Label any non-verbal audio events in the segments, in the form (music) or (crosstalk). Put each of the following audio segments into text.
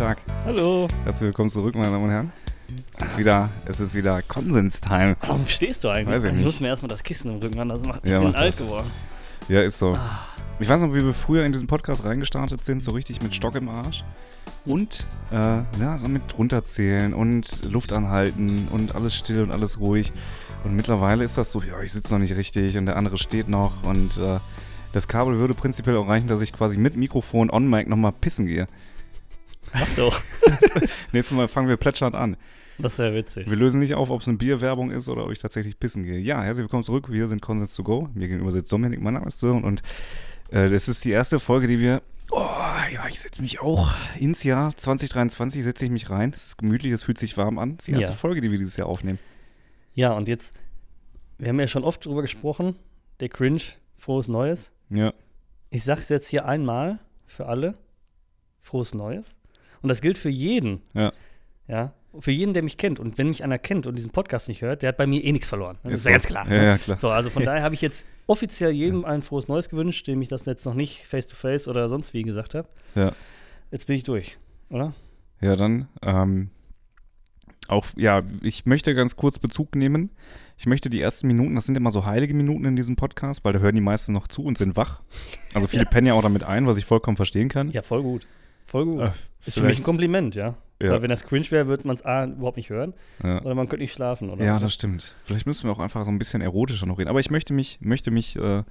Tag. Hallo. Herzlich willkommen zurück, meine Damen und Herren. Es ist wieder, es ist wieder Konsens-Time. Warum stehst du eigentlich? Weiß ich ich nicht. muss mir erstmal das Kissen im Rücken an, das macht Ja, ich bin mach alt geworden. Ja, ist so. Ah. Ich weiß noch, wie wir früher in diesen Podcast reingestartet sind, so richtig mit Stock im Arsch. Und, äh, ja, so mit runterzählen und Luft anhalten und alles still und alles ruhig. Und mittlerweile ist das so, ja, ich sitze noch nicht richtig und der andere steht noch und äh, das Kabel würde prinzipiell auch reichen, dass ich quasi mit Mikrofon on-mic nochmal pissen gehe. Mach doch. (laughs) Nächstes Mal fangen wir plätschernd an. Das wäre witzig. Wir lösen nicht auf, ob es eine Bierwerbung ist oder ob ich tatsächlich pissen gehe. Ja, herzlich willkommen zurück. Wir sind Consens to Go. Mir gegenüber sitzt Dominik, mein Name ist Sören und äh, das ist die erste Folge, die wir. Oh, ja, ich setze mich auch ins Jahr 2023, setze ich mich rein. Es ist gemütlich, es fühlt sich warm an. Das ist die erste Ja. Folge, die wir dieses Jahr aufnehmen. Ja, und jetzt, wir haben ja schon oft drüber gesprochen, der Cringe, frohes Neues. Ja. Ich sag's jetzt hier einmal für alle, frohes Neues. Und das gilt für jeden. Ja. Ja. Für jeden, der mich kennt. Und wenn mich einer kennt und diesen Podcast nicht hört, der hat bei mir eh nichts verloren. Das ist, so. ja ganz klar. Ja, ne? ja, klar. So, also von (laughs) daher habe ich jetzt offiziell jedem ein frohes Neues gewünscht, dem ich das jetzt noch nicht face-to-face oder sonst wie gesagt habe. Ja. Jetzt bin ich durch, oder? Ja, dann, ähm, auch, ja, ich möchte ganz kurz Bezug nehmen. Ich möchte die ersten Minuten, das sind immer so heilige Minuten in diesem Podcast, weil da hören die meisten noch zu und sind wach. Also (laughs) viele pennen ja auch damit ein, was ich vollkommen verstehen kann. Ja, voll gut. Voll gut. Äh, ist für mich ein Kompliment, ja. Ja. Weil wenn das cringe wäre, würde man es A überhaupt nicht hören Ja. oder man könnte nicht schlafen, oder? Ja, das stimmt. Vielleicht müssen wir auch einfach so ein bisschen erotischer noch reden. Aber ich möchte mich, möchte mich, äh,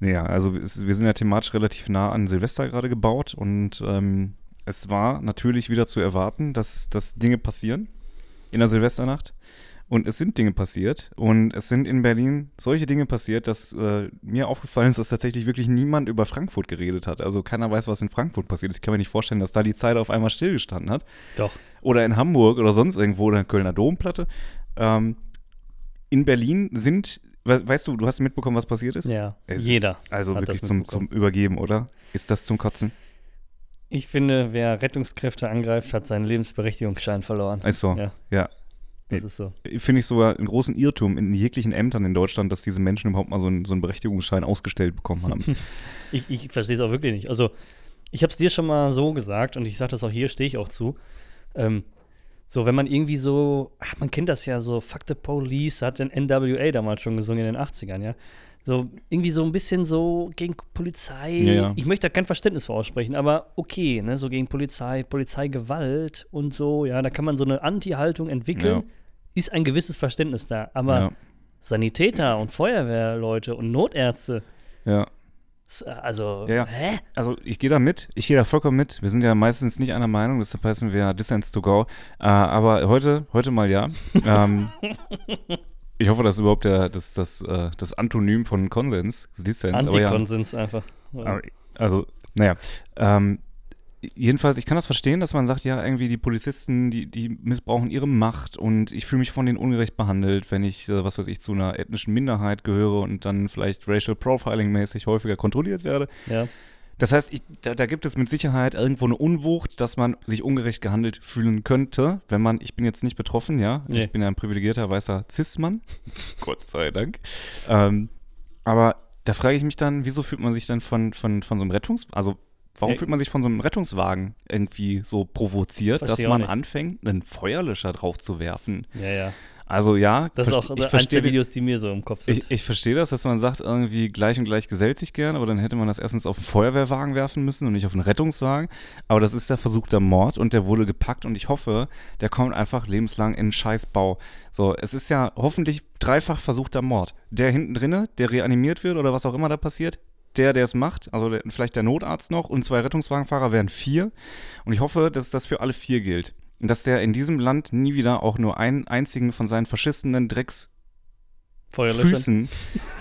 naja, also es, wir sind ja thematisch relativ nah an Silvester gerade gebaut und ähm, es war natürlich wieder zu erwarten, dass, dass Dinge passieren in der Silvesternacht. Und es sind Dinge passiert und es sind in Berlin solche Dinge passiert, dass äh, mir aufgefallen ist, dass tatsächlich wirklich niemand über Frankfurt geredet hat. Also keiner weiß, was in Frankfurt passiert ist. Ich kann mir nicht vorstellen, dass da die Zeit auf einmal stillgestanden hat Doch. oder in Hamburg oder sonst irgendwo oder in Kölner Domplatte. Ähm, in Berlin sind, we weißt du, du hast mitbekommen, was passiert ist? Ja, Es jeder. Ist also wirklich zum, zum. Übergeben, oder? Ist das zum Kotzen? Ich finde, wer Rettungskräfte angreift, hat seinen Lebensberechtigungsschein verloren. Ist so. Ja. Ja. Das ist so. Finde ich sogar einen großen Irrtum in jeglichen Ämtern in Deutschland, dass diese Menschen überhaupt mal so einen, so einen Berechtigungsschein ausgestellt bekommen haben. (laughs) Ich, ich verstehe es auch wirklich nicht. Also, ich habe es dir schon mal so gesagt und ich sage das auch hier, stehe ich auch zu. Ähm, so, wenn man irgendwie so, ach, man kennt das ja so, Fuck the Police, hat den NWA damals schon gesungen in den 80ern, ja. So, irgendwie so ein bisschen so gegen Polizei. Ja, ja. Ich möchte da kein Verständnis für aussprechen, aber okay, ne, so gegen Polizei, Polizeigewalt und so, ja, da kann man so eine Anti-Haltung entwickeln. Ja. Ist ein gewisses Verständnis da. Aber. Sanitäter und Feuerwehrleute und Notärzte, ja. s- also, hä? Also ich gehe da mit, ich gehe da vollkommen mit. Wir sind ja meistens nicht einer Meinung, deshalb heißen wir Dissens to go. Äh, aber heute, heute mal ja. (laughs) ähm, (laughs) ich hoffe, das ist überhaupt der, das, das, äh, das Antonym von Konsens, Dissens. aber ja, Antikonsens einfach. aber- also, naja. Ähm, jedenfalls, ich kann das verstehen, dass man sagt, ja, irgendwie die Polizisten, die, die missbrauchen ihre Macht und ich fühle mich von denen ungerecht behandelt, wenn ich, äh, was weiß ich, zu einer ethnischen Minderheit gehöre und dann vielleicht Racial Profiling-mäßig häufiger kontrolliert werde. Ja. Das heißt, ich, da, da gibt es mit Sicherheit irgendwo eine Unwucht, dass man sich ungerecht gehandelt fühlen könnte, wenn man, ich bin jetzt nicht betroffen, ja, Nee. ich bin ja ein privilegierter weißer Cis-Mann, (laughs) Gott sei Dank. Ähm, aber da frage ich mich dann, wieso fühlt man sich dann von, von, von so einem Rettungs-, also warum fühlt man sich von so einem Rettungswagen irgendwie so provoziert, dass man anfängt, einen Feuerlöscher drauf zu werfen? Ja, ja. Also ja, Das ist auch ich verstehe der Videos, die mir so im Kopf sind. ich, ich verstehe das, dass man sagt, irgendwie gleich und gleich gesellt sich gern, aber dann hätte man das erstens auf einen Feuerwehrwagen werfen müssen und nicht auf einen Rettungswagen. Aber das ist der versuchter Mord und der wurde gepackt und ich hoffe, der kommt einfach lebenslang in einen Scheißbau. So, es ist ja hoffentlich dreifach versuchter Mord. Der hinten drinne, der reanimiert wird oder was auch immer da passiert, der, der es macht, also der, vielleicht der Notarzt noch und zwei Rettungswagenfahrer wären vier. Und ich hoffe, dass das für alle vier gilt. Dass der in diesem Land nie wieder auch nur einen einzigen von seinen faschistenden Drecks. Füßen,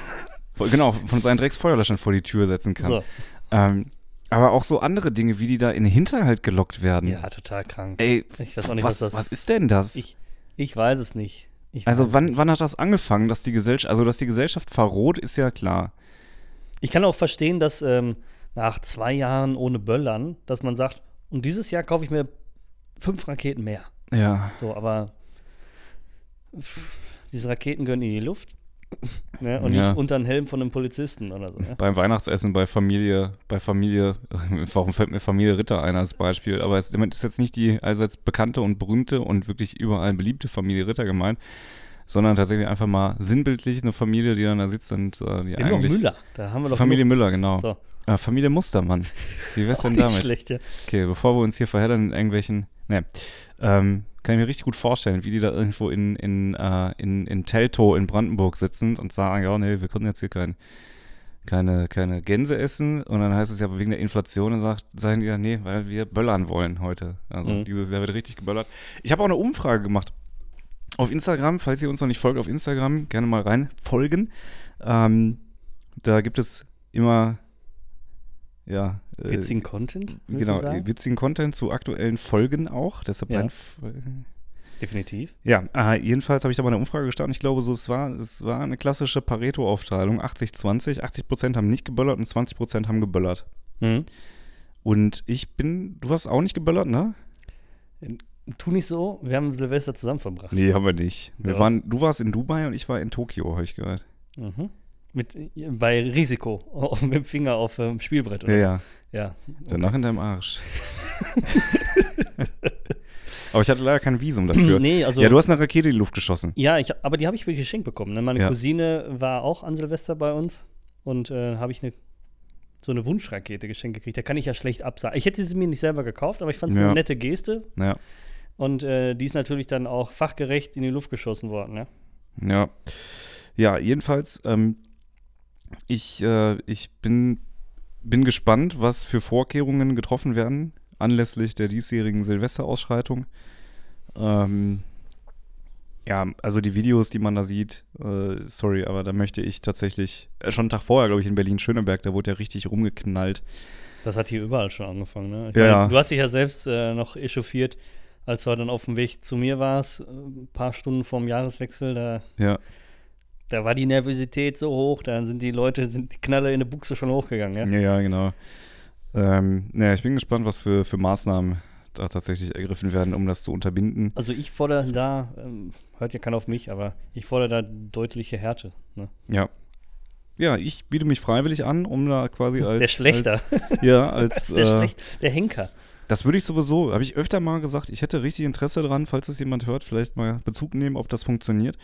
(laughs) genau, von seinen Drecksfeuerlöschern vor die Tür setzen kann. So. Ähm, aber auch so andere Dinge, wie die da in den Hinterhalt gelockt werden. Ja, total krank. Ey, Ich weiß auch nicht, was, was das was ist denn das? Ich, ich weiß es nicht. Ich also wann, nicht. wann hat das angefangen, dass die Gesellschaft, also dass die Gesellschaft verroht, ist ja klar. Ich kann auch verstehen, dass ähm, nach zwei Jahren ohne Böllern, dass man sagt, und dieses Jahr kaufe ich mir fünf Raketen mehr. Ja. So, aber pff, diese Raketen gehören in die Luft. Ne? Und Ja. nicht unter einen Helm von einem Polizisten oder so. Ne? Beim Weihnachtsessen bei Familie, bei Familie, (laughs) warum fällt mir Familie Ritter ein als Beispiel? Aber es ist jetzt nicht die allseits bekannte und berühmte und wirklich überall beliebte Familie Ritter gemeint, sondern tatsächlich einfach mal sinnbildlich eine Familie, die dann da sitzt und äh, die noch eigentlich. Müller. Da haben wir doch Familie. Müller, genau. So. Äh, Familie Mustermann. Wie wär's (laughs) denn damit? schlecht, ja. Okay, bevor wir uns hier verheddern in irgendwelchen. Ne. Ähm, kann ich mir richtig gut vorstellen, wie die da irgendwo in, in, äh, in, in Teltow in Brandenburg sitzen und sagen, ja, nee, wir können jetzt hier kein, keine, keine Gänse essen. Und dann heißt es ja wegen der Inflation und sagt, sagen die ja, nee, weil wir böllern wollen heute. Also Mhm. dieses Jahr wird richtig geböllert. Ich habe auch eine Umfrage gemacht auf Instagram, falls ihr uns noch nicht folgt auf Instagram, gerne mal rein folgen. Ähm, da gibt es immer, ja, äh, Witzigen Content? Genau, witzigen Content zu aktuellen Folgen auch. Deshalb Ja. F- Definitiv. ja, äh, jedenfalls habe ich da mal eine Umfrage gestartet. Ich glaube, so es war, es war eine klassische Pareto-Aufteilung. 80-20. 80 Prozent haben nicht geböllert und 20 Prozent haben geböllert. Mhm. Und ich bin, du hast auch nicht geböllert, ne? Tu nicht so, wir haben Silvester zusammen verbracht. Nee, haben wir nicht. Wir Ja. waren, du warst in Dubai und ich war in Tokio, habe ich gehört. Mhm. Mit, bei Risiko, auf, mit dem Finger auf dem Spielbrett. Ja, Oder? ja. ja. Danach in deinem Arsch. (laughs) Aber ich hatte leider kein Visum dafür. (clears throat) Nee, also. ja, du hast eine Rakete in die Luft geschossen. Ja, ich, aber die habe ich mir geschenkt bekommen. Ne? Meine Ja. Cousine war auch an Silvester bei uns und äh, habe ich eine, so eine Wunschrakete geschenkt gekriegt. Da kann ich ja schlecht absagen. Ich hätte sie mir nicht selber gekauft, aber ich fand es Ja. eine nette Geste Ja. und äh, die ist natürlich dann auch fachgerecht in die Luft geschossen worden. Ne? Ja. Ja, jedenfalls, ähm, ich, äh, ich bin, bin gespannt, was für Vorkehrungen getroffen werden anlässlich der diesjährigen Silvesterausschreitung. Ähm, ja, also die Videos, die man da sieht, äh, sorry, aber da möchte ich tatsächlich, äh, schon einen Tag vorher, glaube ich, in Berlin-Schöneberg, da wurde ja richtig rumgeknallt. Das hat hier überall schon angefangen. Ne? Ich Ja, meine. Du hast dich ja selbst äh, noch echauffiert, als du dann auf dem Weg zu mir warst, äh, ein paar Stunden vorm Jahreswechsel. Da, Ja, da war die Nervosität so hoch, dann sind die Leute, sind die Knalle in der Buchse schon hochgegangen. Ja? ja, ja genau. Ähm, ja, ich bin gespannt, was für, für Maßnahmen da tatsächlich ergriffen werden, um das zu unterbinden. Also ich fordere da, ähm, hört ja keiner auf mich, aber ich fordere da deutliche Härte. Ne? Ja. Ja, ich biete mich freiwillig an, um da quasi als. der Schlechter, Als, ja, (laughs) als. der, äh, Schlecht, der Henker. Das würde ich sowieso, habe ich öfter mal gesagt, ich hätte richtig Interesse daran, falls es jemand hört, vielleicht mal Bezug nehmen, ob das funktioniert.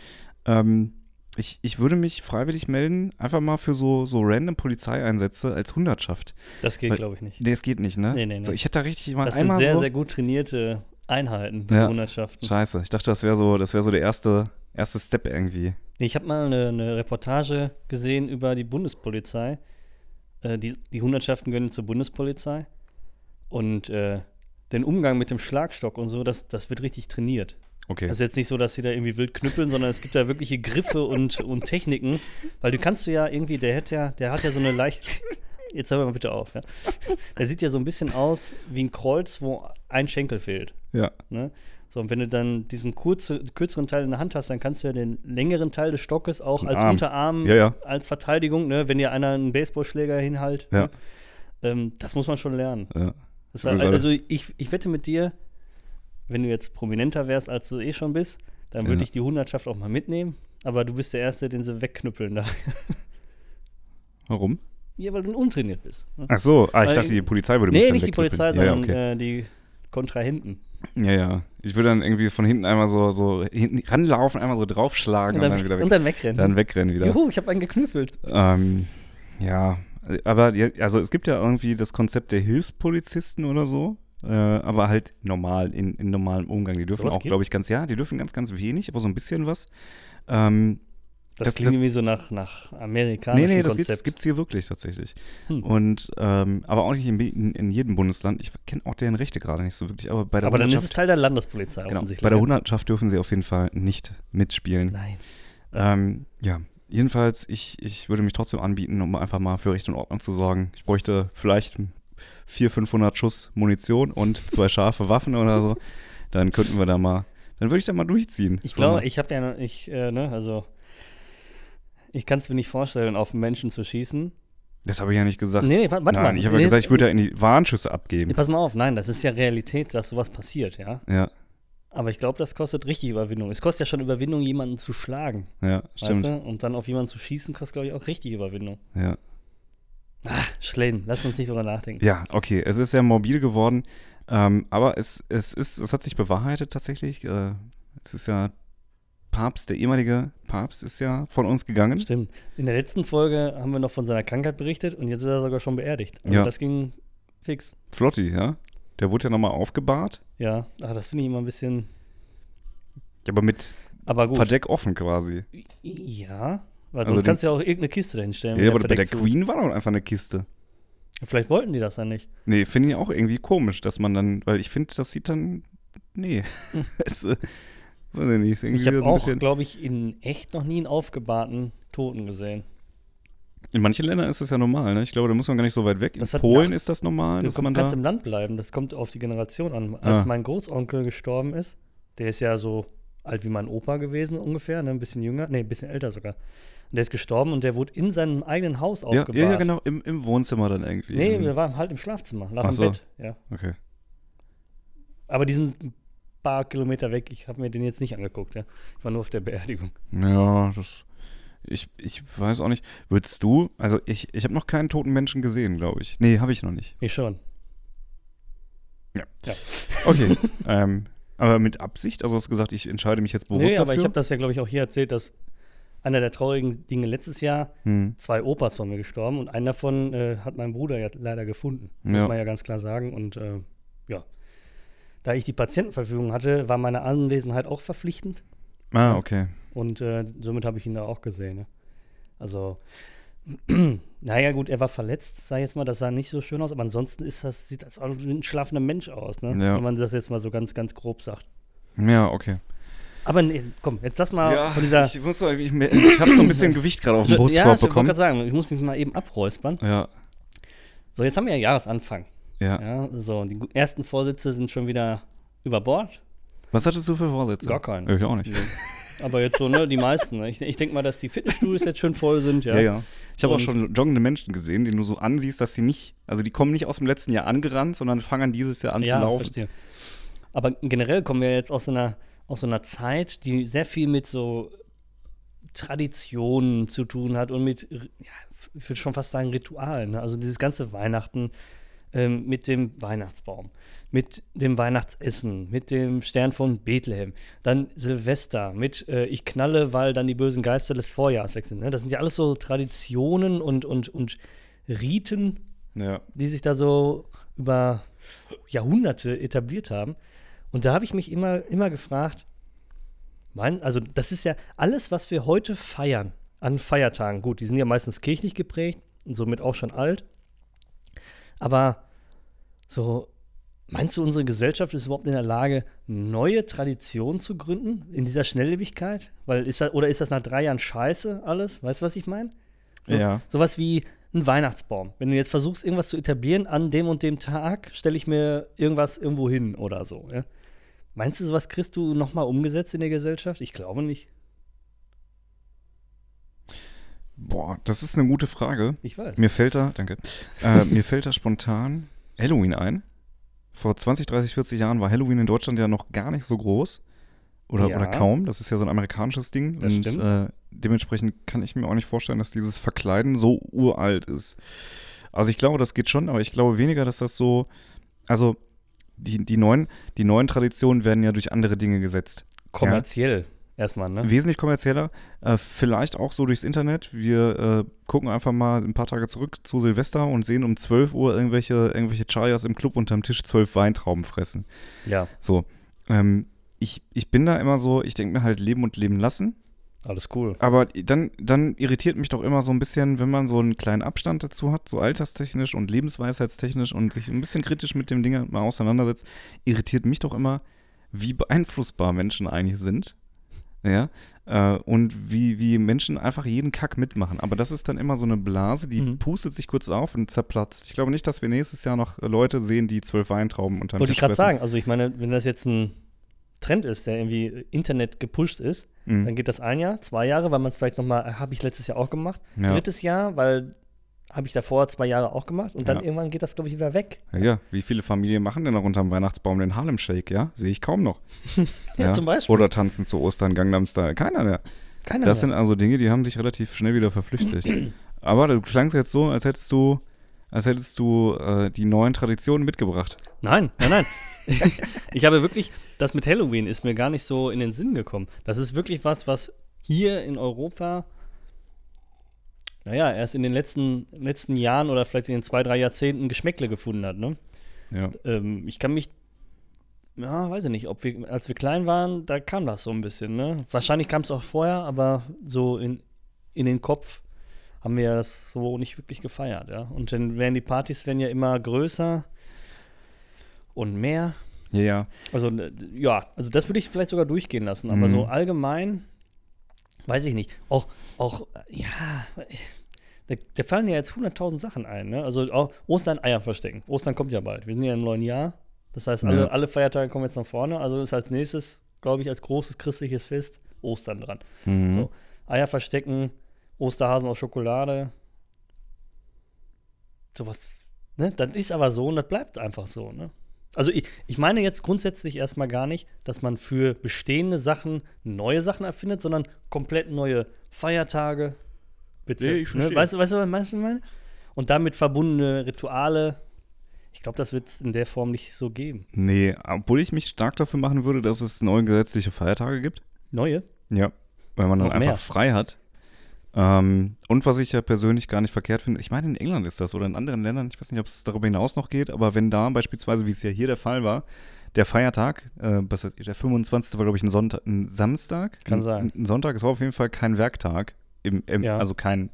Ähm, ich, ich würde mich freiwillig melden, einfach mal für so, so random Polizeieinsätze als Hundertschaft. Das geht, glaube ich, nicht. Nee, es geht nicht, ne? Nee, nee, nee. So, ich hätte da richtig mal Das sind einmal sehr, so. sehr gut trainierte Einheiten, diese Ja. Hundertschaften. Scheiße, ich dachte, das wäre so, das wäre so der erste, erste Step irgendwie. Nee, Ich habe mal eine, eine Reportage gesehen über die Bundespolizei. Äh, die, die Hundertschaften gehören zur Bundespolizei. Und äh, den Umgang mit dem Schlagstock und so, das, das wird richtig trainiert. Okay. Das ist jetzt nicht so, dass sie da irgendwie wild knüppeln, sondern es gibt da wirkliche Griffe und, und Techniken. Weil du kannst du ja irgendwie, der hat ja, der hat ja so eine leicht. Jetzt hör mal bitte auf, ja. Der sieht ja so ein bisschen aus wie ein Kreuz, wo ein Schenkel fehlt. ja. Ne? So, und wenn du dann diesen kurze, kürzeren Teil in der Hand hast, dann kannst du ja den längeren Teil des Stockes auch Den als Arm. Unterarm, Ja, ja. als Verteidigung, ne? wenn dir einer einen Baseballschläger hinhalt. Ja. Ne? Ähm, das muss man schon lernen. ja. Gerade- also ich, ich wette mit dir, wenn du jetzt prominenter wärst, als du eh schon bist, dann würde Ja. ich die Hundertschaft auch mal mitnehmen. Aber du bist der Erste, den sie wegknüppeln da. (laughs) Warum? ja, weil du untrainiert bist. Ne? Ach so, ah, ich Weil- dachte, die Polizei würde mich Nee, dann nicht die. Polizei, ja, ja, sondern okay. äh, die Kontrahenten. Ja, ja. Ich würde dann irgendwie von hinten einmal so, so hinten ranlaufen, einmal so draufschlagen Und und, dann, dann wieder weg, und dann wegrennen. dann wegrennen wieder. Juhu, ich habe einen geknüppelt. Ähm, ja, aber also es gibt ja irgendwie das Konzept der Hilfspolizisten oder so, äh, aber halt normal, in, in normalem Umgang. Die dürfen Sowas auch, glaube ich, ganz, ja, die dürfen ganz, ganz wenig, aber so ein bisschen was. Ähm, Das, Das- klingt das- irgendwie so nach, nach nee, amerikanischem nee, das Konzept. gibt's, gibt's hier wirklich tatsächlich. Hm. Und, ähm, aber auch nicht in, in, in jedem Bundesland. Ich kenne auch deren Rechte gerade nicht so wirklich, aber bei der Aber dann ist es Teil der Landespolizei genau, offensichtlich. bei der. Hundertschaft dürfen sie auf jeden Fall nicht mitspielen. Nein. Ähm, ja, jedenfalls, ich, ich würde mich trotzdem anbieten, um einfach mal für Recht und Ordnung zu sorgen. Ich bräuchte vielleicht 400, 500 Schuss Munition und zwei scharfe Waffen oder so. Dann könnten wir da mal, dann würde ich da mal durchziehen. Ich glaube, ich habe ja, noch- ich, äh, ne, also, ich kann es mir nicht vorstellen, auf einen Menschen zu schießen. Das habe ich ja nicht gesagt. Nee, nee, warte, Nein, mal. ich habe ja Nee, gesagt, ich würde ja in die Warnschüsse Nee, abgeben. pass mal auf, nein, das ist ja Realität, dass sowas passiert, ja. Ja, Aber ich glaube, das kostet richtig Überwindung. Es kostet ja schon Überwindung, jemanden zu schlagen. Ja, stimmt. Weißt du? Und dann auf jemanden zu schießen, kostet, glaube ich, auch richtig Überwindung. Ja. Schlein, lass uns nicht drüber nachdenken. ja, okay. Es ist sehr mobil geworden. Ähm, aber es, es, ist, es hat sich bewahrheitet tatsächlich. Äh, es ist ja Papst, der ehemalige Papst, ist ja von uns gegangen. Stimmt. In der letzten Folge haben wir noch von seiner Krankheit berichtet und jetzt ist er sogar schon beerdigt. Also Ja. das ging fix. Flotti, ja. Der wurde ja nochmal aufgebahrt. Ja, ach, das finde ich immer ein bisschen. Aber mit Aber gut. Verdeck offen quasi. Ja, weil Also sonst kannst du ja auch irgendeine Kiste dahinstellen. Ja, aber bei der zu- Queen war doch einfach eine Kiste. Vielleicht wollten die das dann nicht. Nee, finde ich auch irgendwie komisch, dass man dann, weil ich finde, das sieht dann, nee, (laughs) es, äh, weiß ich nicht, irgendwie Ich habe auch, glaube ich, in echt noch nie einen aufgebahrten Toten gesehen. in manchen Ländern ist das ja normal, ne? Ich glaube, da muss man gar nicht so weit weg. In Das hat Polen nach- ist das normal, Du dass komm, man da, kannst im Land bleiben, das kommt auf die Generation an. Als Ah. mein Großonkel gestorben ist, der ist ja so alt wie mein Opa gewesen ungefähr, ne? ein bisschen jünger, nee, ein bisschen älter sogar. Und der ist gestorben und der wurde in seinem eigenen Haus ja, aufgebahrt. ja, ja, genau, im, im Wohnzimmer dann irgendwie. Nee, der war halt im Schlafzimmer, lag Ach im so. Bett, ja. Okay. Aber die sind ein paar Kilometer weg, ich habe mir den jetzt nicht angeguckt, ja. Ich war nur auf der Beerdigung. Ja, das, ich, ich weiß auch nicht. Würdest du, also ich, ich habe noch keinen toten Menschen gesehen, glaube ich. Nee, habe ich noch nicht. Ich schon. Okay, (laughs) ähm, aber mit Absicht, also hast du gesagt, ich entscheide mich jetzt bewusst Nee, aber dafür? ich habe das ja, glaube ich, auch hier erzählt, dass einer der traurigen Dinge letztes Jahr hm. zwei Opas von mir gestorben und einen davon äh, hat mein Bruder ja leider gefunden. Muss Ja. man ja ganz klar sagen. Und äh, ja, da ich die Patientenverfügung hatte, war meine Anwesenheit auch verpflichtend. Ah, okay. Und äh, somit habe ich ihn da auch gesehen. Ne? Also, (clears throat) naja, gut, er war verletzt, sag ich jetzt mal, das sah nicht so schön aus, aber ansonsten ist das, sieht das auch wie ein schlafender Mensch aus, ne? Ja. wenn man das jetzt mal so ganz, ganz grob sagt. Ja, okay. Aber nee, komm, jetzt lass mal von dieser. ich muss ich, ich habe so ein bisschen (laughs) Gewicht gerade auf dem ja, Brustkorb ich wollte bekommen. gerade sagen, ich muss mich mal eben abräuspern. Ja, So, jetzt haben wir ja Jahresanfang. ja. Ja, so, die ersten Vorsitze sind schon wieder über Bord. Was hattest du für Vorsätze? Gar keinen. Ich auch nicht. Nee. Aber jetzt so, ne, die meisten. Ne? Ich, ich denke mal, dass die Fitnessstudios (laughs) jetzt schön voll sind, ja. Ja, ja. Ich habe auch schon joggende Menschen gesehen, die du so ansiehst, dass sie nicht, also die kommen nicht aus dem letzten Jahr angerannt, sondern fangen dieses Jahr an Ja, zu laufen. verstehe. Aber generell kommen wir jetzt aus so einer, aus so einer Zeit, die sehr viel mit so Traditionen zu tun hat und mit, ja, ich würde schon fast sagen, Ritualen. Ne? Also dieses ganze Weihnachten ähm, mit dem Weihnachtsbaum, mit dem Weihnachtsessen, mit dem Stern von Bethlehem, dann Silvester, mit äh, ich knalle, weil dann die bösen Geister des Vorjahrs weg sind. Ne? Das sind ja alles so Traditionen und, und, und Riten, Ja. die sich da so über Jahrhunderte etabliert haben. Und da habe ich mich immer, immer gefragt, mein, also das ist ja alles, was wir heute feiern an Feiertagen. Gut, die sind ja meistens kirchlich geprägt und somit auch schon alt. Aber so, meinst du, unsere Gesellschaft ist überhaupt in der Lage, neue Traditionen zu gründen in dieser Schnelllebigkeit? Weil ist das, oder ist das nach drei Jahren scheiße alles? Weißt du, was ich meine? So, Ja. Sowas wie ein Weihnachtsbaum. Wenn du jetzt versuchst, irgendwas zu etablieren, an dem und dem Tag stelle ich mir irgendwas irgendwo hin oder so. Ja? Meinst du, sowas kriegst du nochmal umgesetzt in der Gesellschaft? Ich glaube nicht. Boah, das ist eine gute Frage. Ich weiß. Mir fällt da, danke, äh, mir fällt da spontan Halloween ein. Vor 20, 30, 40 Jahren war Halloween in Deutschland ja noch gar nicht so groß. Oder, Ja. oder kaum. Das ist ja so ein amerikanisches Ding. Das und stimmt. Äh, dementsprechend kann ich mir auch nicht vorstellen, dass dieses Verkleiden so uralt ist. Also ich glaube, das geht schon, aber ich glaube weniger, dass das so. Also die, die, neuen, die neuen Traditionen werden ja durch andere Dinge gesetzt. Kommerziell erstmal, ne? Wesentlich kommerzieller. Äh, vielleicht auch so durchs Internet. Wir äh, gucken einfach mal ein paar Tage zurück zu Silvester und sehen um 12 Uhr irgendwelche, irgendwelche Chayas im Club unterm Tisch zwölf Weintrauben fressen. Ja, So. Ähm, ich, ich bin da immer so, ich denke mir halt leben und leben lassen. alles cool. Aber dann, dann irritiert mich doch immer so ein bisschen, wenn man so einen kleinen Abstand dazu hat, so alterstechnisch und lebensweisheitstechnisch und sich ein bisschen kritisch mit dem Ding mal auseinandersetzt, irritiert mich doch immer, wie beeinflussbar Menschen eigentlich sind. Ja. Äh, und wie, wie Menschen einfach jeden Kack mitmachen. Aber das ist dann immer so eine Blase, die Mhm. pustet sich kurz auf und zerplatzt. Ich glaube nicht, dass wir nächstes Jahr noch Leute sehen, die zwölf Weintrauben unterm Wollte ich gerade sagen, also ich meine, wenn das jetzt ein Trend ist, der irgendwie Internet gepusht ist, Mhm. dann geht das ein Jahr, zwei Jahre, weil man es vielleicht nochmal, habe ich letztes Jahr auch gemacht. Ja. Drittes Jahr, weil habe ich davor zwei Jahre auch gemacht und dann Ja. irgendwann geht das, glaube ich, wieder weg. Ja, ja, wie viele Familien machen denn noch unterm Weihnachtsbaum den Harlem Shake, ja? Sehe ich kaum noch. (laughs) Ja, zum Beispiel. Oder tanzen zu Ostern Gangnam Style. Keiner mehr. Keiner Das mehr. sind also Dinge, die haben sich relativ schnell wieder verflüchtigt. (clears throat) Aber du klangst jetzt so, als hättest du, als hättest du äh, die neuen Traditionen mitgebracht. Nein, nein, nein. (laughs) ich habe wirklich, das mit Halloween ist mir gar nicht so in den Sinn gekommen. Das ist wirklich was, was hier in Europa, naja, erst in den letzten, letzten Jahren oder vielleicht in den zwei, drei Jahrzehnten Geschmäckle gefunden hat. Ne? Ja. Ähm, ich kann mich, ja, weiß ich nicht, ob wir, als wir klein waren, da kam das so ein bisschen. Ne? Wahrscheinlich kam es auch vorher, aber so in, in den Kopf haben wir das so nicht wirklich gefeiert. Ja? Und dann werden die Partys werden ja immer größer und mehr. Ja, ja. Also, äh, ja, also das würde ich vielleicht sogar durchgehen lassen, aber Mhm. so allgemein, weiß ich nicht. Auch, auch, äh, ja, äh, da, da fallen ja jetzt 100.000 Sachen ein, ne? Also auch Ostern Eier verstecken. Ostern kommt ja bald. Wir sind ja im neuen Jahr. Das heißt, alle, Ja. alle Feiertage kommen jetzt nach vorne. Also ist als nächstes, glaube ich, als großes christliches Fest Ostern dran. Mhm. So. Eier verstecken, Osterhasen aus Schokolade. Sowas, ne? Das ist aber so und das bleibt einfach so, ne? Also ich, ich meine jetzt grundsätzlich erstmal gar nicht, dass man für bestehende Sachen neue Sachen erfindet, sondern komplett neue Feiertage. Bitte. Nee, ich ne? verstehe. Weißt du, weißt du, was weißt du, was ich meine? Und damit verbundene Rituale. Ich glaube, das wird es in der Form nicht so geben. Nee, obwohl ich mich stark dafür machen würde, dass es neue gesetzliche Feiertage gibt. Neue? Ja. Weil man dann Noch einfach mehr. frei hat. Ähm, und was ich ja persönlich gar nicht verkehrt finde, ich meine, in England ist das oder in anderen Ländern, ich weiß nicht, ob es darüber hinaus noch geht, aber wenn da beispielsweise, wie es ja hier der Fall war, der Feiertag, äh, was weiß ich, der 25. war, glaube ich, ein Sonntag, ein Samstag. Kann ein, sein. Ein Sonntag, es war auf jeden Fall kein Werktag. Im, im, Ja. Also kein.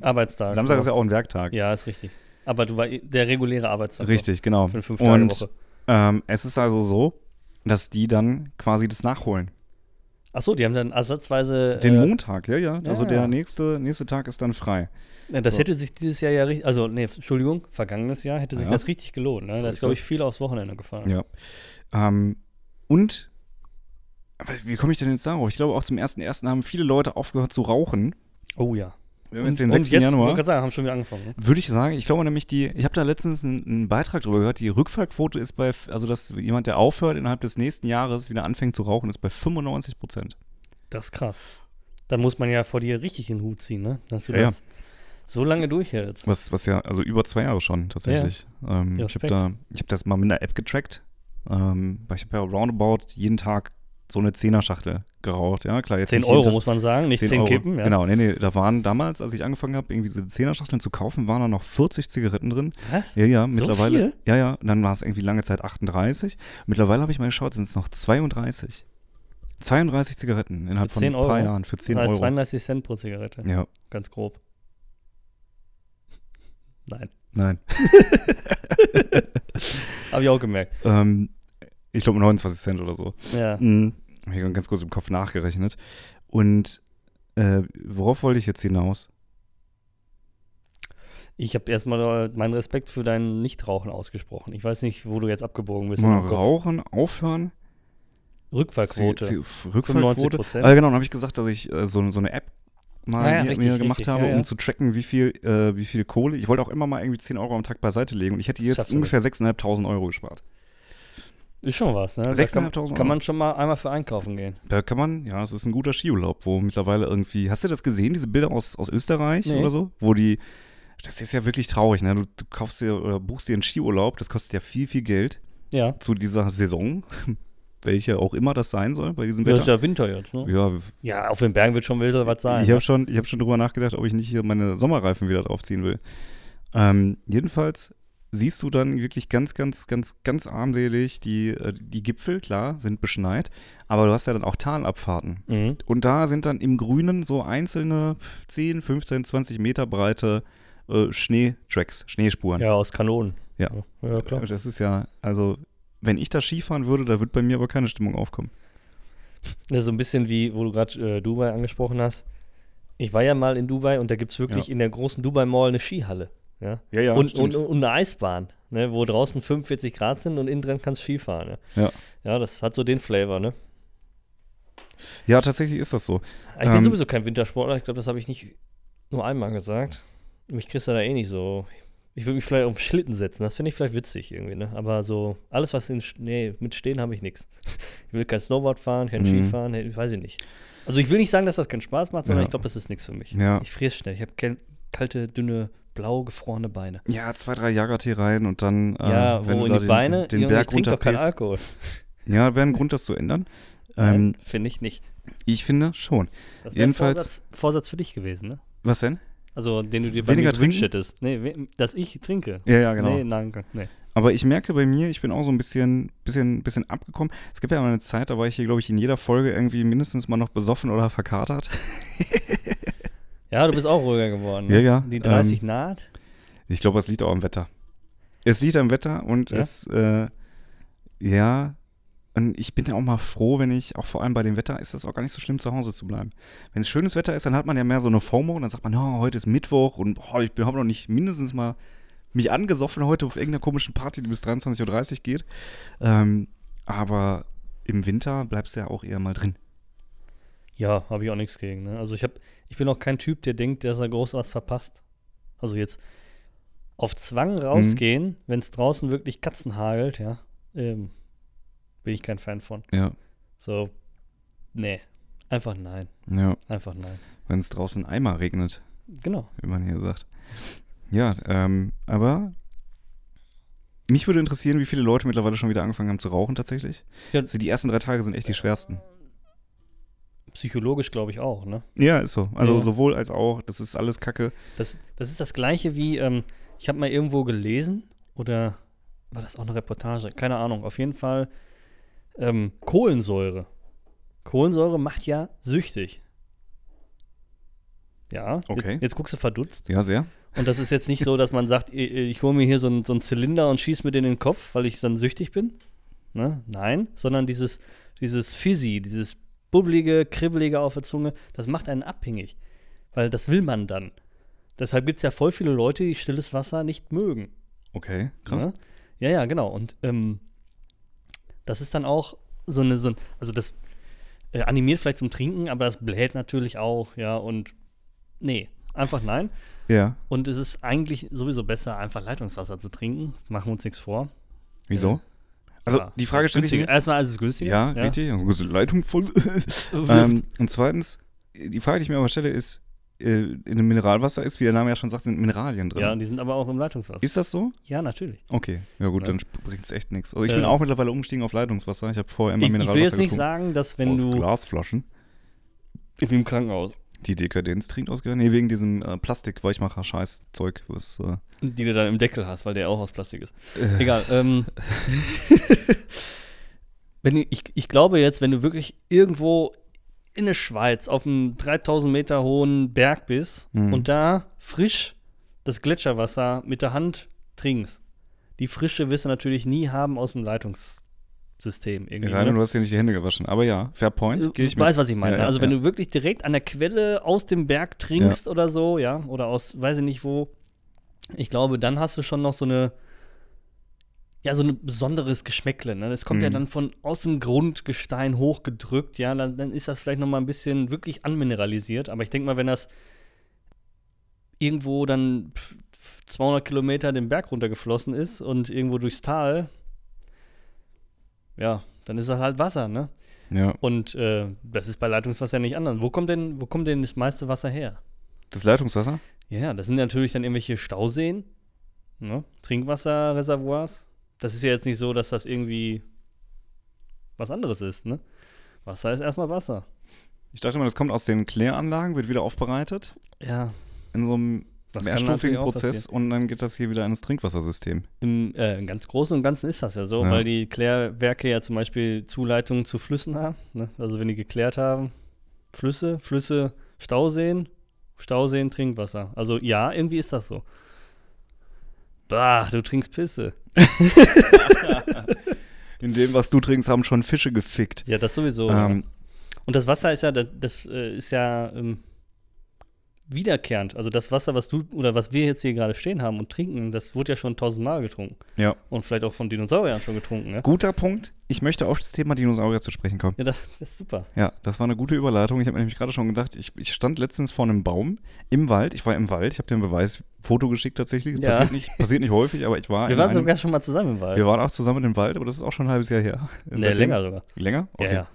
Arbeitstag. Samstag ist ja auch ein Werktag. Ja, ist richtig. Aber du war der reguläre Arbeitstag. Richtig, genau. Für eine Fünf-Tage-Woche. Und ähm, es ist also so, dass die dann quasi das nachholen. Achso, die haben dann ersatzweise. Den äh, Montag, ja, ja. Also ja. der nächste, nächste Tag ist dann frei. Ja, das So. hätte sich dieses Jahr ja richtig, also nee, Entschuldigung, vergangenes Jahr hätte sich das richtig gelohnt. Ne? Da ist, glaube ich, viel aufs Wochenende gefahren. Ja. Ähm, und wie komme ich denn jetzt darauf? Ich glaube, auch zum 1.1. haben viele Leute aufgehört zu rauchen. Oh ja. Wir haben jetzt den und 6. jetzt, Januar. sagen, haben schon wieder angefangen. Ne? Würde ich sagen, ich glaube nämlich die, ich habe da letztens einen, einen Beitrag drüber gehört, die Rückfallquote ist bei, also dass jemand, der aufhört, innerhalb des nächsten Jahres wieder anfängt zu rauchen, ist bei 95 Prozent. Das ist krass. Da muss man ja vor dir richtig den Hut ziehen, ne? Dass du Ja, das so lange durchhältst. Was, was ja, also über zwei Jahre schon tatsächlich. Ähm, ich habe da, ich habe das mal mit einer App getrackt. Ähm, weil ich habe ja roundabout jeden Tag so eine Zehner-Schachtel geraucht, ja, klar. Jetzt 10 nicht jeden Euro Tag- muss man sagen, nicht 10, Euro. Kippen. Ja. Genau, nee, nee, da waren damals, als ich angefangen habe, irgendwie diese Zehner-Schachteln zu kaufen, waren da noch 40 Zigaretten drin. Was? Ja, ja, mittlerweile. viel? Ja, ja, und dann war es irgendwie lange Zeit 38. Mittlerweile habe ich mal geschaut, sind es noch 32. 32 Zigaretten innerhalb von 10 ein paar Euro? Jahren für 10 das heißt Euro. 32 Cent pro Zigarette. Ja, Ganz grob. Nein. nein. (laughs) (laughs) Habe ich auch gemerkt. ähm, ich glaube 29 Cent oder so. Ja. Mhm. Habe ich ganz kurz im Kopf nachgerechnet. Und äh, worauf wollte ich jetzt hinaus? Ich habe erstmal äh, meinen Respekt für dein Nichtrauchen ausgesprochen. Ich weiß nicht, wo du jetzt abgebogen bist. Mal rauchen, aufhören, Rückfallquote. Ziel- Rückfallquote. 95%. Ah, genau, dann habe ich gesagt, dass ich äh, so, so eine App mal ja, mir, richtig, mir gemacht richtig, habe, ja, um zu tracken, wie viel, äh, wie viel Kohle. Ich wollte auch immer mal irgendwie 10 Euro am Tag beiseite legen und ich hätte jetzt ungefähr 6.500 Euro gespart. Ist schon was, ne? Da 6.500 kann, Euro. kann man schon mal einmal für einkaufen gehen. Da kann man, ja, es ist ein guter Skiurlaub, wo mittlerweile irgendwie, hast du das gesehen, diese Bilder aus, aus Österreich Nee. oder so? Wo die, das ist ja wirklich traurig, ne? Du, du kaufst dir oder buchst dir einen Skiurlaub, das kostet ja viel, viel Geld Ja. zu dieser Saison, (laughs) welche auch immer das sein soll bei diesem Das ist Wetter. ja Winter jetzt, ne? Ja, Ja, auf den Bergen wird schon wilder was sein. ich ne? habe schon, ich hab schon drüber nachgedacht, ob ich nicht hier meine Sommerreifen wieder draufziehen will. Ähm, jedenfalls siehst du dann wirklich ganz, ganz, ganz, ganz armselig die, äh, die Gipfel, klar, sind beschneit, aber du hast ja dann auch Talabfahrten. Mhm. Und da sind dann im Grünen so einzelne 10, 15, 20 Meter breite äh, Schneetracks, Schneespuren. Ja, aus Kanonen. Ja. Ja, klar. Das ist ja, also, wenn ich da Skifahren würde, da wird bei mir aber keine Stimmung aufkommen. Das ist so ein bisschen wie, wo du gerade äh, Dubai angesprochen hast. Ich war ja mal in Dubai und da gibt es wirklich Ja. in der großen Dubai Mall eine Skihalle. Ja? Ja, ja, und, und, und eine Eisbahn, ne? wo draußen 45 Grad sind und innen drin kannst du Skifahren. Ne? Ja. ja, das hat so den Flavor. Ne? Ja, tatsächlich ist das so. Ich bin Ähm, sowieso kein Wintersportler. Ich glaube, das habe ich nicht nur einmal gesagt. mich kriegst du da eh nicht so. Ich würde mich vielleicht auf Schlitten setzen, das finde ich vielleicht witzig irgendwie, ne? Aber so, alles, was in. Nee, mit Stehen habe ich nichts. Ich will kein Snowboard fahren, kein Mhm. Skifahren, nee, weiß ich nicht. Also ich will nicht sagen, dass das keinen Spaß macht, sondern Ja. ich glaube, das ist nichts für mich. Ja. Ich friere schnell. Ich habe kalte, dünne, blau gefrorene Beine. Ja, zwei, drei Jagertee rein und dann, äh, ja, wenn wo du in die Beine, den, den Junge, ich Berg doch keinen. Alkohol. (laughs) Ja, wäre ein Grund, das zu ändern. Nein, Ähm, finde ich nicht. ich finde schon. Das wäre jedenfalls- Vorsatz, Vorsatz für dich gewesen, ne? Was denn? Also, den du dir bei Weniger mir hättest. Nee, dass ich trinke. Ja, ja, genau. Nee, danke. Nee. Aber ich merke bei mir, ich bin auch so ein bisschen, bisschen, bisschen abgekommen. Es gibt ja mal eine Zeit, da war ich hier, glaube ich, in jeder Folge irgendwie mindestens mal noch besoffen oder verkatert. (laughs) Ja, du bist auch ruhiger geworden. Ne? Ja, ja, Die 30 ähm, naht. Ich glaube, es liegt auch am Wetter. Es liegt am Wetter und Ja? es, äh, ja, und ich bin ja auch mal froh, wenn ich, auch vor allem bei dem Wetter, ist es auch gar nicht so schlimm, zu Hause zu bleiben. Wenn es schönes Wetter ist, dann hat man ja mehr so eine FOMO und dann sagt man, oh, heute ist Mittwoch und oh, ich habe noch nicht mindestens mal mich angesoffen heute auf irgendeiner komischen Party, die bis 23.30 Uhr geht. Ähm, aber im Winter bleibst du ja auch eher mal drin. Ja, habe ich auch nichts gegen. Ne? Also ich hab, ich bin auch kein Typ, der denkt, dass er groß was verpasst. Also jetzt auf Zwang rausgehen, Mhm. wenn es draußen wirklich Katzen hagelt, ja, ähm, bin ich kein Fan von. Ja, So, nee, einfach nein, ja. einfach nein. Wenn es draußen Eimer regnet. Genau. wie man hier sagt. Ja, ähm, aber mich würde interessieren, wie viele Leute mittlerweile schon wieder angefangen haben zu rauchen tatsächlich. Ja. Also die ersten drei Tage sind echt die schwersten. Psychologisch glaube ich auch, ne? Ja, ist so. Also Ja. sowohl als auch, das ist alles Kacke. Das, das ist das gleiche wie, ähm, ich habe mal irgendwo gelesen, oder war das auch eine Reportage? Keine Ahnung. Auf jeden Fall ähm, Kohlensäure. Kohlensäure macht ja süchtig. Ja, Okay. jetzt, jetzt guckst du verdutzt. Ja, sehr. Und das ist jetzt nicht so, dass man sagt, (laughs) ich, ich hole mir hier so einen, so einen Zylinder und schieße mir den in den Kopf, weil ich dann süchtig bin. Ne? Nein, sondern dieses, dieses Fizzy, dieses bubbelige, kribbelige auf der Zunge, das macht einen abhängig. Weil das will man dann. Deshalb gibt es ja voll viele Leute, die stilles Wasser nicht mögen. Okay, krass. Ne? Ja, ja, genau. Und ähm, das ist dann auch so eine, so ein, also das äh, animiert vielleicht zum Trinken, aber das bläht natürlich auch, ja, und nee, einfach nein. Ja. Und es ist eigentlich sowieso besser, einfach Leitungswasser zu trinken. Machen wir uns nichts vor. Wieso? Also Ja, die Frage stellt sich. Erstmal ist es günstiger. Ja, richtig. Also Leitung voll. (laughs) ähm, und zweitens, die Frage, die ich mir aber stelle, ist, äh, in dem Mineralwasser ist, wie der Name ja schon sagt, sind Mineralien drin. ja, und die sind aber auch im Leitungswasser. ist das so? ja, natürlich. Okay, ja gut, Ja. dann bringt es echt nichts. Also ich Äh, bin auch mittlerweile umgestiegen auf Leitungswasser. Ich habe vorher immer Ich, ich Mineralwasser will jetzt nicht getrunken. sagen, dass wenn aus du Glasflaschen. wie im Krankenhaus, Die Dekadenz trinkt ausgegangen. Nee, wegen diesem äh, Plastik-Weichmacher-Scheiß-Zeug, was. Äh, die du dann im Deckel hast, weil der auch aus Plastik ist. äh, Egal. Ähm, (laughs) wenn du, ich, ich glaube jetzt, wenn du wirklich irgendwo in der Schweiz auf einem 3000 Meter hohen Berg bist Mhm. und da frisch das Gletscherwasser mit der Hand trinkst, die Frische wirst du natürlich nie haben aus dem Leitungssystem. Irgendwie, Es sei denn, du hast dir nicht die Hände gewaschen. Aber ja, fair point. Geh ich weißt, mit. was ich meine. Ja, ja, also, wenn ja. du wirklich direkt an der Quelle aus dem Berg trinkst oder so, ja, oder aus, weiß ich nicht wo, ich glaube, dann hast du schon noch so eine, ja, so ein besonderes Geschmäckle. Ne? Das kommt ja Mhm. dann von aus dem Grundgestein hochgedrückt, ja, dann, dann ist das vielleicht noch mal ein bisschen wirklich anmineralisiert. Aber ich denke mal, wenn das irgendwo dann pf- pf- 200 Kilometer den Berg runtergeflossen ist und irgendwo durchs Tal, ja, dann ist das halt Wasser, ne? Ja, Und äh, das ist bei Leitungswasser nicht anders. Wo kommt denn, wo kommt denn das meiste Wasser her? das Leitungswasser? Ja, das sind natürlich dann irgendwelche Stauseen, ne? Trinkwasserreservoirs. Das ist ja jetzt nicht so, dass das irgendwie was anderes ist, ne? Wasser ist erstmal Wasser. Ich dachte mal, das kommt aus den Kläranlagen, wird wieder aufbereitet Ja. in so einem Das mehrstufigen Prozess und dann geht das hier wieder ins Trinkwassersystem. Im äh, ganz Großen und Ganzen ist das ja so, Ja. weil die Klärwerke ja zum Beispiel Zuleitungen zu Flüssen haben. Ne? Also wenn die geklärt haben, Flüsse, Flüsse, Stauseen, Stauseen, Trinkwasser. Also ja, irgendwie ist das so. Bah, du trinkst Pisse. (laughs) In dem, was du trinkst, haben schon Fische gefickt. Ja, das sowieso. Ähm, ja. Und das Wasser ist ja, das, das äh, ist ja, ähm, wiederkehrend. Also das Wasser, was du oder was wir jetzt hier gerade stehen haben und trinken, das wurde ja schon tausendmal getrunken. Ja. Und vielleicht auch von Dinosauriern schon getrunken, ne? Guter Punkt. Ich möchte auf das Thema Dinosaurier zu sprechen kommen. Ja, das, das ist super. Ja, das war eine gute Überleitung. Ich habe mir nämlich gerade schon gedacht, ich, ich stand letztens vor einem Baum im Wald. Ich war im Wald. Ich habe dir ein Beweisfoto geschickt tatsächlich. Das Ja. Passiert, nicht, passiert nicht häufig, aber ich war Wir waren einem, sogar schon mal zusammen im Wald. Wir waren auch zusammen im Wald, aber das ist auch schon ein halbes Jahr her. nee, Seitdem- länger sogar. Länger? Okay. Ja,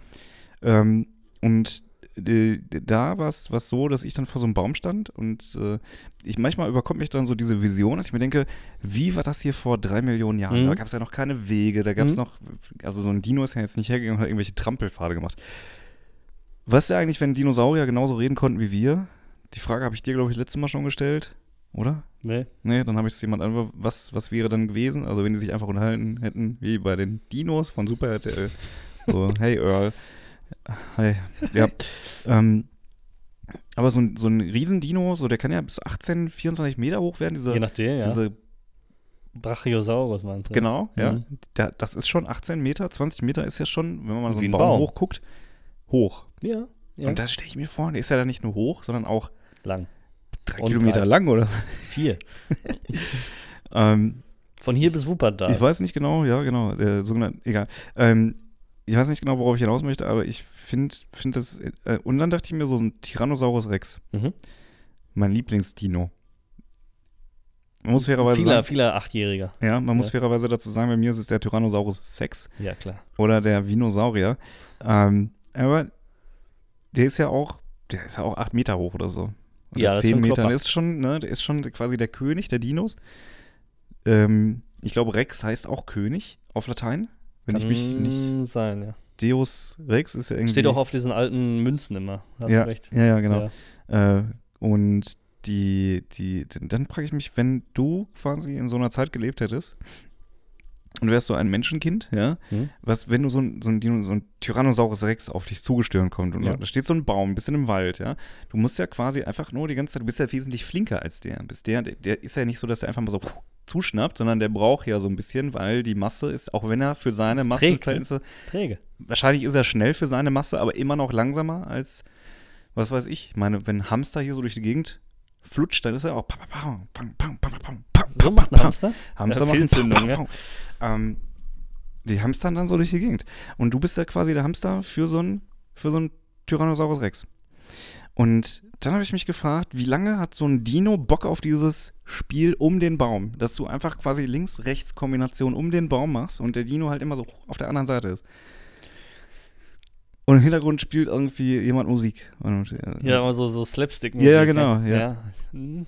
ja. Ähm, und äh, da war es so, dass ich dann vor so einem Baum stand und äh, ich manchmal überkommt mich dann so diese Vision, dass ich mir denke, wie war das hier vor drei Millionen Jahren? Mhm. Da gab es ja noch keine Wege, da gab es Mhm. noch, also so ein Dino ist ja jetzt nicht hergegangen und hat irgendwelche Trampelpfade gemacht. Was ist ja eigentlich, wenn Dinosaurier genauso reden konnten wie wir? Die Frage habe ich dir, glaube ich, letztes Mal schon gestellt, oder? Nee. Nee, dann habe ich es jemand anderem. Was, was wäre dann gewesen? Also, wenn die sich einfach unterhalten hätten, wie bei den Dinos von Super RTL. So, hey Earl. Hi. Ja. ähm, aber so ein, so ein Riesendino, so, der kann ja bis 18, 24 Meter hoch werden. Diese, Je nachdem, ja. diese Brachiosaurus meinst du? genau, ja. Mhm. Der, das ist schon 18 Meter, 20 Meter ist ja schon, wenn man mal so Wie einen ein Baum, Baum. hochguckt, hoch. Ja. ja. Und das stelle ich mir vor, der ist ja dann nicht nur hoch, sondern auch Lang. drei Und Kilometer breit. lang oder so. Vier. (laughs) Ähm, Von hier bis Wuppertal. Ich weiß nicht genau, ja, genau, der sogenannte, egal. Ähm, ich weiß nicht genau, worauf ich hinaus möchte, aber ich finde find das, äh, und dann dachte ich mir so ein Tyrannosaurus Rex, Mhm. mein Lieblingsdino. Man muss fairerweise Vieler, sagen, vieler Achtjähriger. ja, man muss Ja. fairerweise dazu sagen, bei mir ist es der Tyrannosaurus Sex Ja, klar. oder der Vinosaurier. Ähm, aber der ist ja auch, der ist ja auch acht Meter hoch oder so. Oder Ja, zehn Meter. Der ist schon, ne, der ist schon quasi der König der Dinos. Ähm, ich glaube, Rex heißt auch König auf Latein. Wenn ich mich nicht. Kann sein, ja. Deus Rex ist ja irgendwie. Steht auch auf diesen alten Münzen immer. Hast ja, du recht. ja, ja, genau. Ja. Äh, und die, die, dann frage ich mich, wenn du quasi in so einer Zeit gelebt hättest und wärst so ein Menschenkind, ja, Hm? was, wenn du so ein, so ein, so ein Tyrannosaurus Rex auf dich zugestürmt kommt und Ja. da steht so ein Baum, ein bisschen im Wald, ja, du musst ja quasi einfach nur die ganze Zeit, du bist ja wesentlich flinker als der. Bist der, der, der ist ja nicht so, dass er einfach mal so zuschnappt, sondern der braucht ja so ein bisschen, weil die Masse ist, auch wenn er für seine Ist träge, Massenverhältnisse Träge. wahrscheinlich ist er schnell für seine Masse, aber immer noch langsamer als, was weiß ich. Ich meine, wenn ein Hamster hier so durch die Gegend flutscht, dann ist er auch. pam, pam, pam, So macht ein. Hamster? Hamster Fehlzündung, pam, ja. Ähm, die hamstern dann so durch die Gegend. Und du bist ja quasi der Hamster für so ein, für so ein Tyrannosaurus Rex. Und dann habe ich mich gefragt, wie lange hat so ein Dino Bock auf dieses Spiel um den Baum? Dass du einfach quasi Links-Rechts-Kombination um den Baum machst und der Dino halt immer so auf der anderen Seite ist. Und im Hintergrund spielt irgendwie jemand Musik. Und, äh, Ja, aber so, so slapstick Ja, genau, ja. Ja. Hm.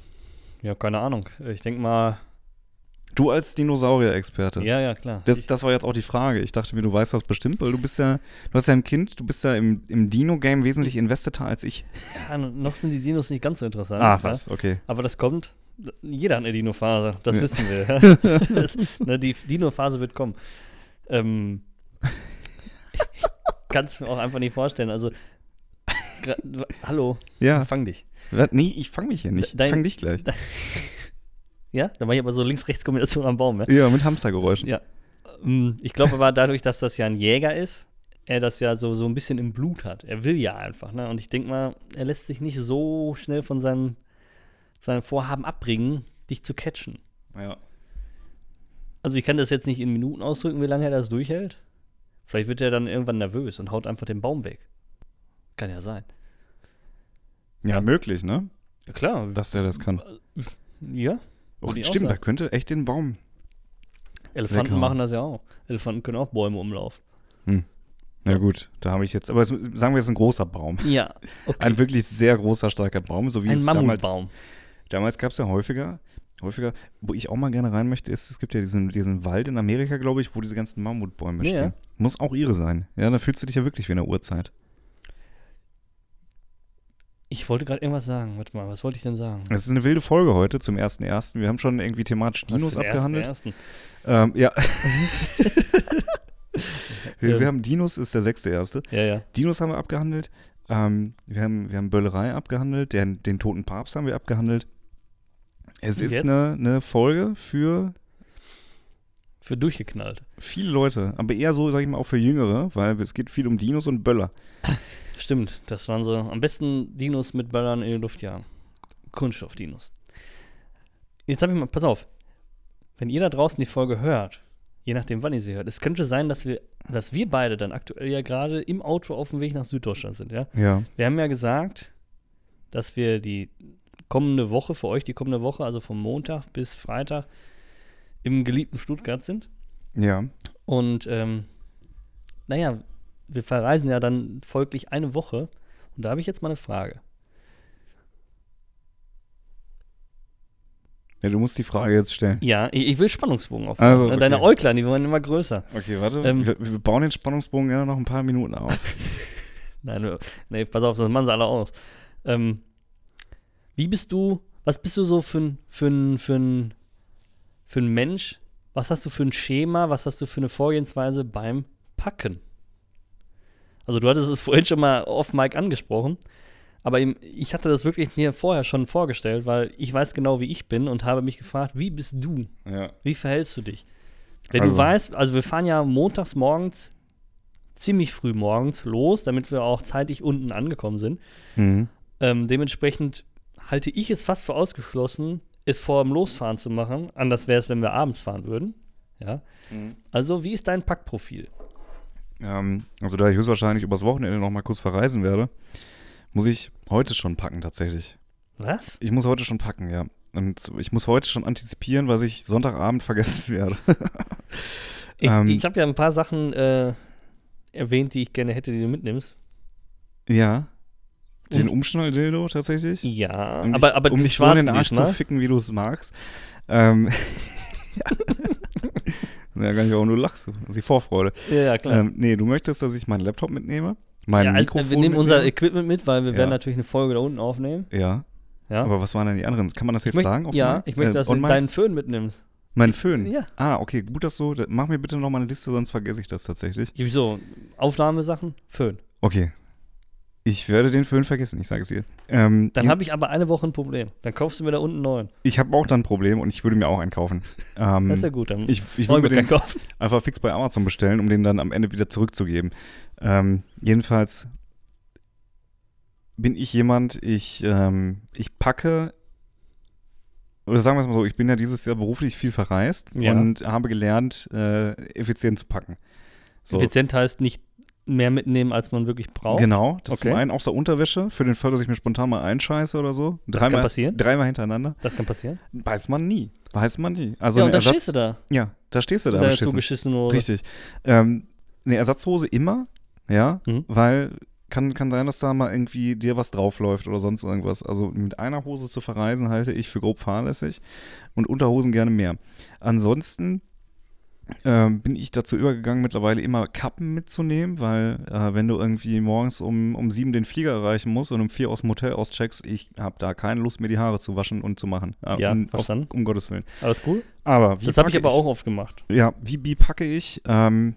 ja, keine Ahnung. Ich denke mal, Du als Dinosaurier-Experte. ja, ja, klar. Das, ich, das war jetzt auch die Frage. Ich dachte mir, du weißt das bestimmt, weil du bist ja, du hast ja ein Kind, du bist ja im, im Dino-Game wesentlich investierter als ich. ja, noch sind die Dinos nicht ganz so interessant. Ah, ja. was, okay. Aber das kommt. Jeder hat eine Dino-Phase, das Ja. wissen wir. (laughs) Das, ne, die Dino-Phase wird kommen. Ähm, ich kann es mir auch einfach nicht vorstellen. Also, hallo, Ja, fang dich. nee, ich fang mich hier nicht. Ich Dein- fang dich gleich. Ja, da mache ich aber so Links-Rechts-Kombination am Baum. Ja? Ja, mit Hamstergeräuschen. Ja. Ähm, Ich glaube aber dadurch, dass das ja ein Jäger ist, er das ja so, so ein bisschen im Blut hat. Er will ja einfach. Ne? Und ich denke mal, er lässt sich nicht so schnell von seinem, seinem Vorhaben abbringen, dich zu catchen. Ja. Also ich kann das jetzt nicht in Minuten ausdrücken, wie lange er das durchhält. Vielleicht wird er dann irgendwann nervös und haut einfach den Baum weg. Kann ja sein. Ja, möglich, ne? Ja, klar. Dass der das kann. ja. Auch stimmt, da könnte echt den Baum. Elefanten Weghauen. machen das ja auch. Elefanten können auch Bäume umlaufen. Na gut, da habe ich jetzt, aber es, sagen wir, es ist ein großer Baum. Ja. (laughs) Okay. Ein wirklich sehr großer, starker Baum, so wie Ein es damals Mammutbaum. Damals gab es ja häufiger, häufiger, wo ich auch mal gerne rein möchte, ist, es gibt ja diesen, diesen Wald in Amerika, glaube ich, wo diese ganzen Mammutbäume Ja. stehen. Muss auch ihre sein. Ja, da fühlst du dich ja wirklich wie in der Urzeit. Ich wollte gerade irgendwas sagen. Warte mal, was wollte ich denn sagen? Es ist eine wilde Folge heute zum 1.1. Wir haben schon irgendwie thematisch Dinos abgehandelt. Ersten, Ähm, ja. (laughs) wir, wir haben Dinos, ist der sechste erste. Ja, ja. Dinos haben wir abgehandelt. Ähm, wir, haben, wir haben Böllerei abgehandelt. Den, den toten Papst haben wir abgehandelt. Es ist eine, eine Folge für Für durchgeknallt. viele Leute, aber eher so, sag ich mal, auch für Jüngere, weil es geht viel um Dinos und Böller. (laughs) Stimmt, das waren so am besten Dinos mit Böllern in die Luft jagen. Kunststoffdinos. Jetzt habe ich mal, pass auf, wenn ihr da draußen die Folge hört, je nachdem, wann ihr sie hört, es könnte sein, dass wir, dass wir beide dann aktuell ja gerade im Auto auf dem Weg nach Süddeutschland sind, ja? Ja. Wir haben ja gesagt, dass wir die kommende Woche, für euch die kommende Woche, also vom Montag bis Freitag, im geliebten Stuttgart sind. Ja. Und ähm, naja, wir verreisen ja dann folglich eine Woche. Und da habe ich jetzt mal eine Frage. Ja, du musst die Frage jetzt stellen. Ja, ich, ich will Spannungsbogen aufbauen. Also, okay. Deine Äuglein, die werden immer größer. Okay, warte. Ähm, wir, wir bauen den Spannungsbogen gerne noch ein paar Minuten auf. (laughs) Nein, nee, pass auf, das machen sie alle aus. Ähm, wie bist du, was bist du so für ein, für ein, für ein, für ein Mensch? Was hast du für ein Schema? Was hast du für eine Vorgehensweise beim Packen? Also du hattest es (laughs) vorhin schon mal off Mike angesprochen, aber ich hatte das wirklich mir vorher schon vorgestellt, weil ich weiß genau, wie ich bin und habe mich gefragt, wie bist du? ja. Wie verhältst du dich? Wenn Also- du weißt, also wir fahren ja montags morgens, ziemlich früh morgens los, damit wir auch zeitig unten angekommen sind. Mhm. Ähm, dementsprechend halte ich es fast für ausgeschlossen, es vor dem Losfahren zu machen. Anders wäre es, wenn wir abends fahren würden. Ja. Mhm. Also, wie ist dein Packprofil? Ähm, also da ich höchstwahrscheinlich übers Wochenende noch mal kurz verreisen werde, muss ich heute schon packen tatsächlich. Was? Ich muss heute schon packen, ja. Und ich muss heute schon antizipieren, was ich Sonntagabend (laughs) vergessen werde. Ich, Ähm. ich habe ja ein paar Sachen äh, erwähnt, die ich gerne hätte, die du mitnimmst. ja. Den Umschnall-Dildo tatsächlich. Ja, Um aber, dich, aber um dich so in den Arsch nicht, zu ne? ficken, wie du es magst. Ähm, ja, (laughs) (laughs) kann ich auch nur lachst. Das ist die Vorfreude. Ja, ja, klar. Ähm, nee, du möchtest, dass ich meinen Laptop mitnehme? Mein ja, also, Mikrofon wir nehmen unser mitnehme? Equipment mit, weil wir Ja. werden natürlich eine Folge da unten aufnehmen. Ja, Ja. aber was waren denn die anderen? Kann man das jetzt möcht- sagen? ja, ich möchte, Äh, dass du deinen Föhn mitnimmst. Mein Föhn? Ja. Ah, okay, gut, dass so. Da- Mach mir bitte noch mal eine Liste, sonst vergesse ich das tatsächlich. Wieso? Aufnahmesachen? Föhn. Okay. Ich werde den Föhn vergessen, ich sage es dir. Ähm, Dann habe ich aber eine Woche ein Problem. Dann kaufst du mir da unten einen neuen. ich habe auch dann ein Problem und ich würde mir auch einen kaufen. Ähm, (laughs) Das ist ja gut. Dann ich ich würde den kaufen. (laughs) einfach fix bei Amazon bestellen, um den dann am Ende wieder zurückzugeben. Ähm, jedenfalls bin ich jemand, ich, ähm, ich packe, oder sagen wir es mal so, ich bin ja dieses Jahr beruflich viel verreist Ja. und habe gelernt, äh, effizient zu packen. So. Effizient heißt nicht mehr mitnehmen, als man wirklich braucht. Genau, das Okay. zum einen außer Unterwäsche, für den Fall, dass ich mir spontan mal einscheiße oder so. Das kann Dreimal, passieren. dreimal hintereinander. Das kann passieren. Weiß man nie. Weiß man nie. Also ja, und da Ersatz- stehst du da. Ja, da stehst du da Da ist so beschissen. beschissene Hose. Richtig. Ähm, eine Ersatzhose immer, ja, Mhm. weil kann, kann sein, dass da mal irgendwie dir was draufläuft oder sonst irgendwas. Also mit einer Hose zu verreisen halte ich für grob fahrlässig und Unterhosen gerne mehr. Ansonsten ähm, bin ich dazu übergegangen, mittlerweile immer Kappen mitzunehmen, weil äh, wenn du irgendwie morgens um, um sieben den Flieger erreichen musst und um vier aus dem Hotel auscheckst, ich habe da keine Lust mehr die Haare zu waschen und zu machen. Äh, Ja, um, auf, um Gottes Willen. Alles cool? Aber wie Das habe ich aber auch oft gemacht. Ja, wie, wie packe ich? Ähm,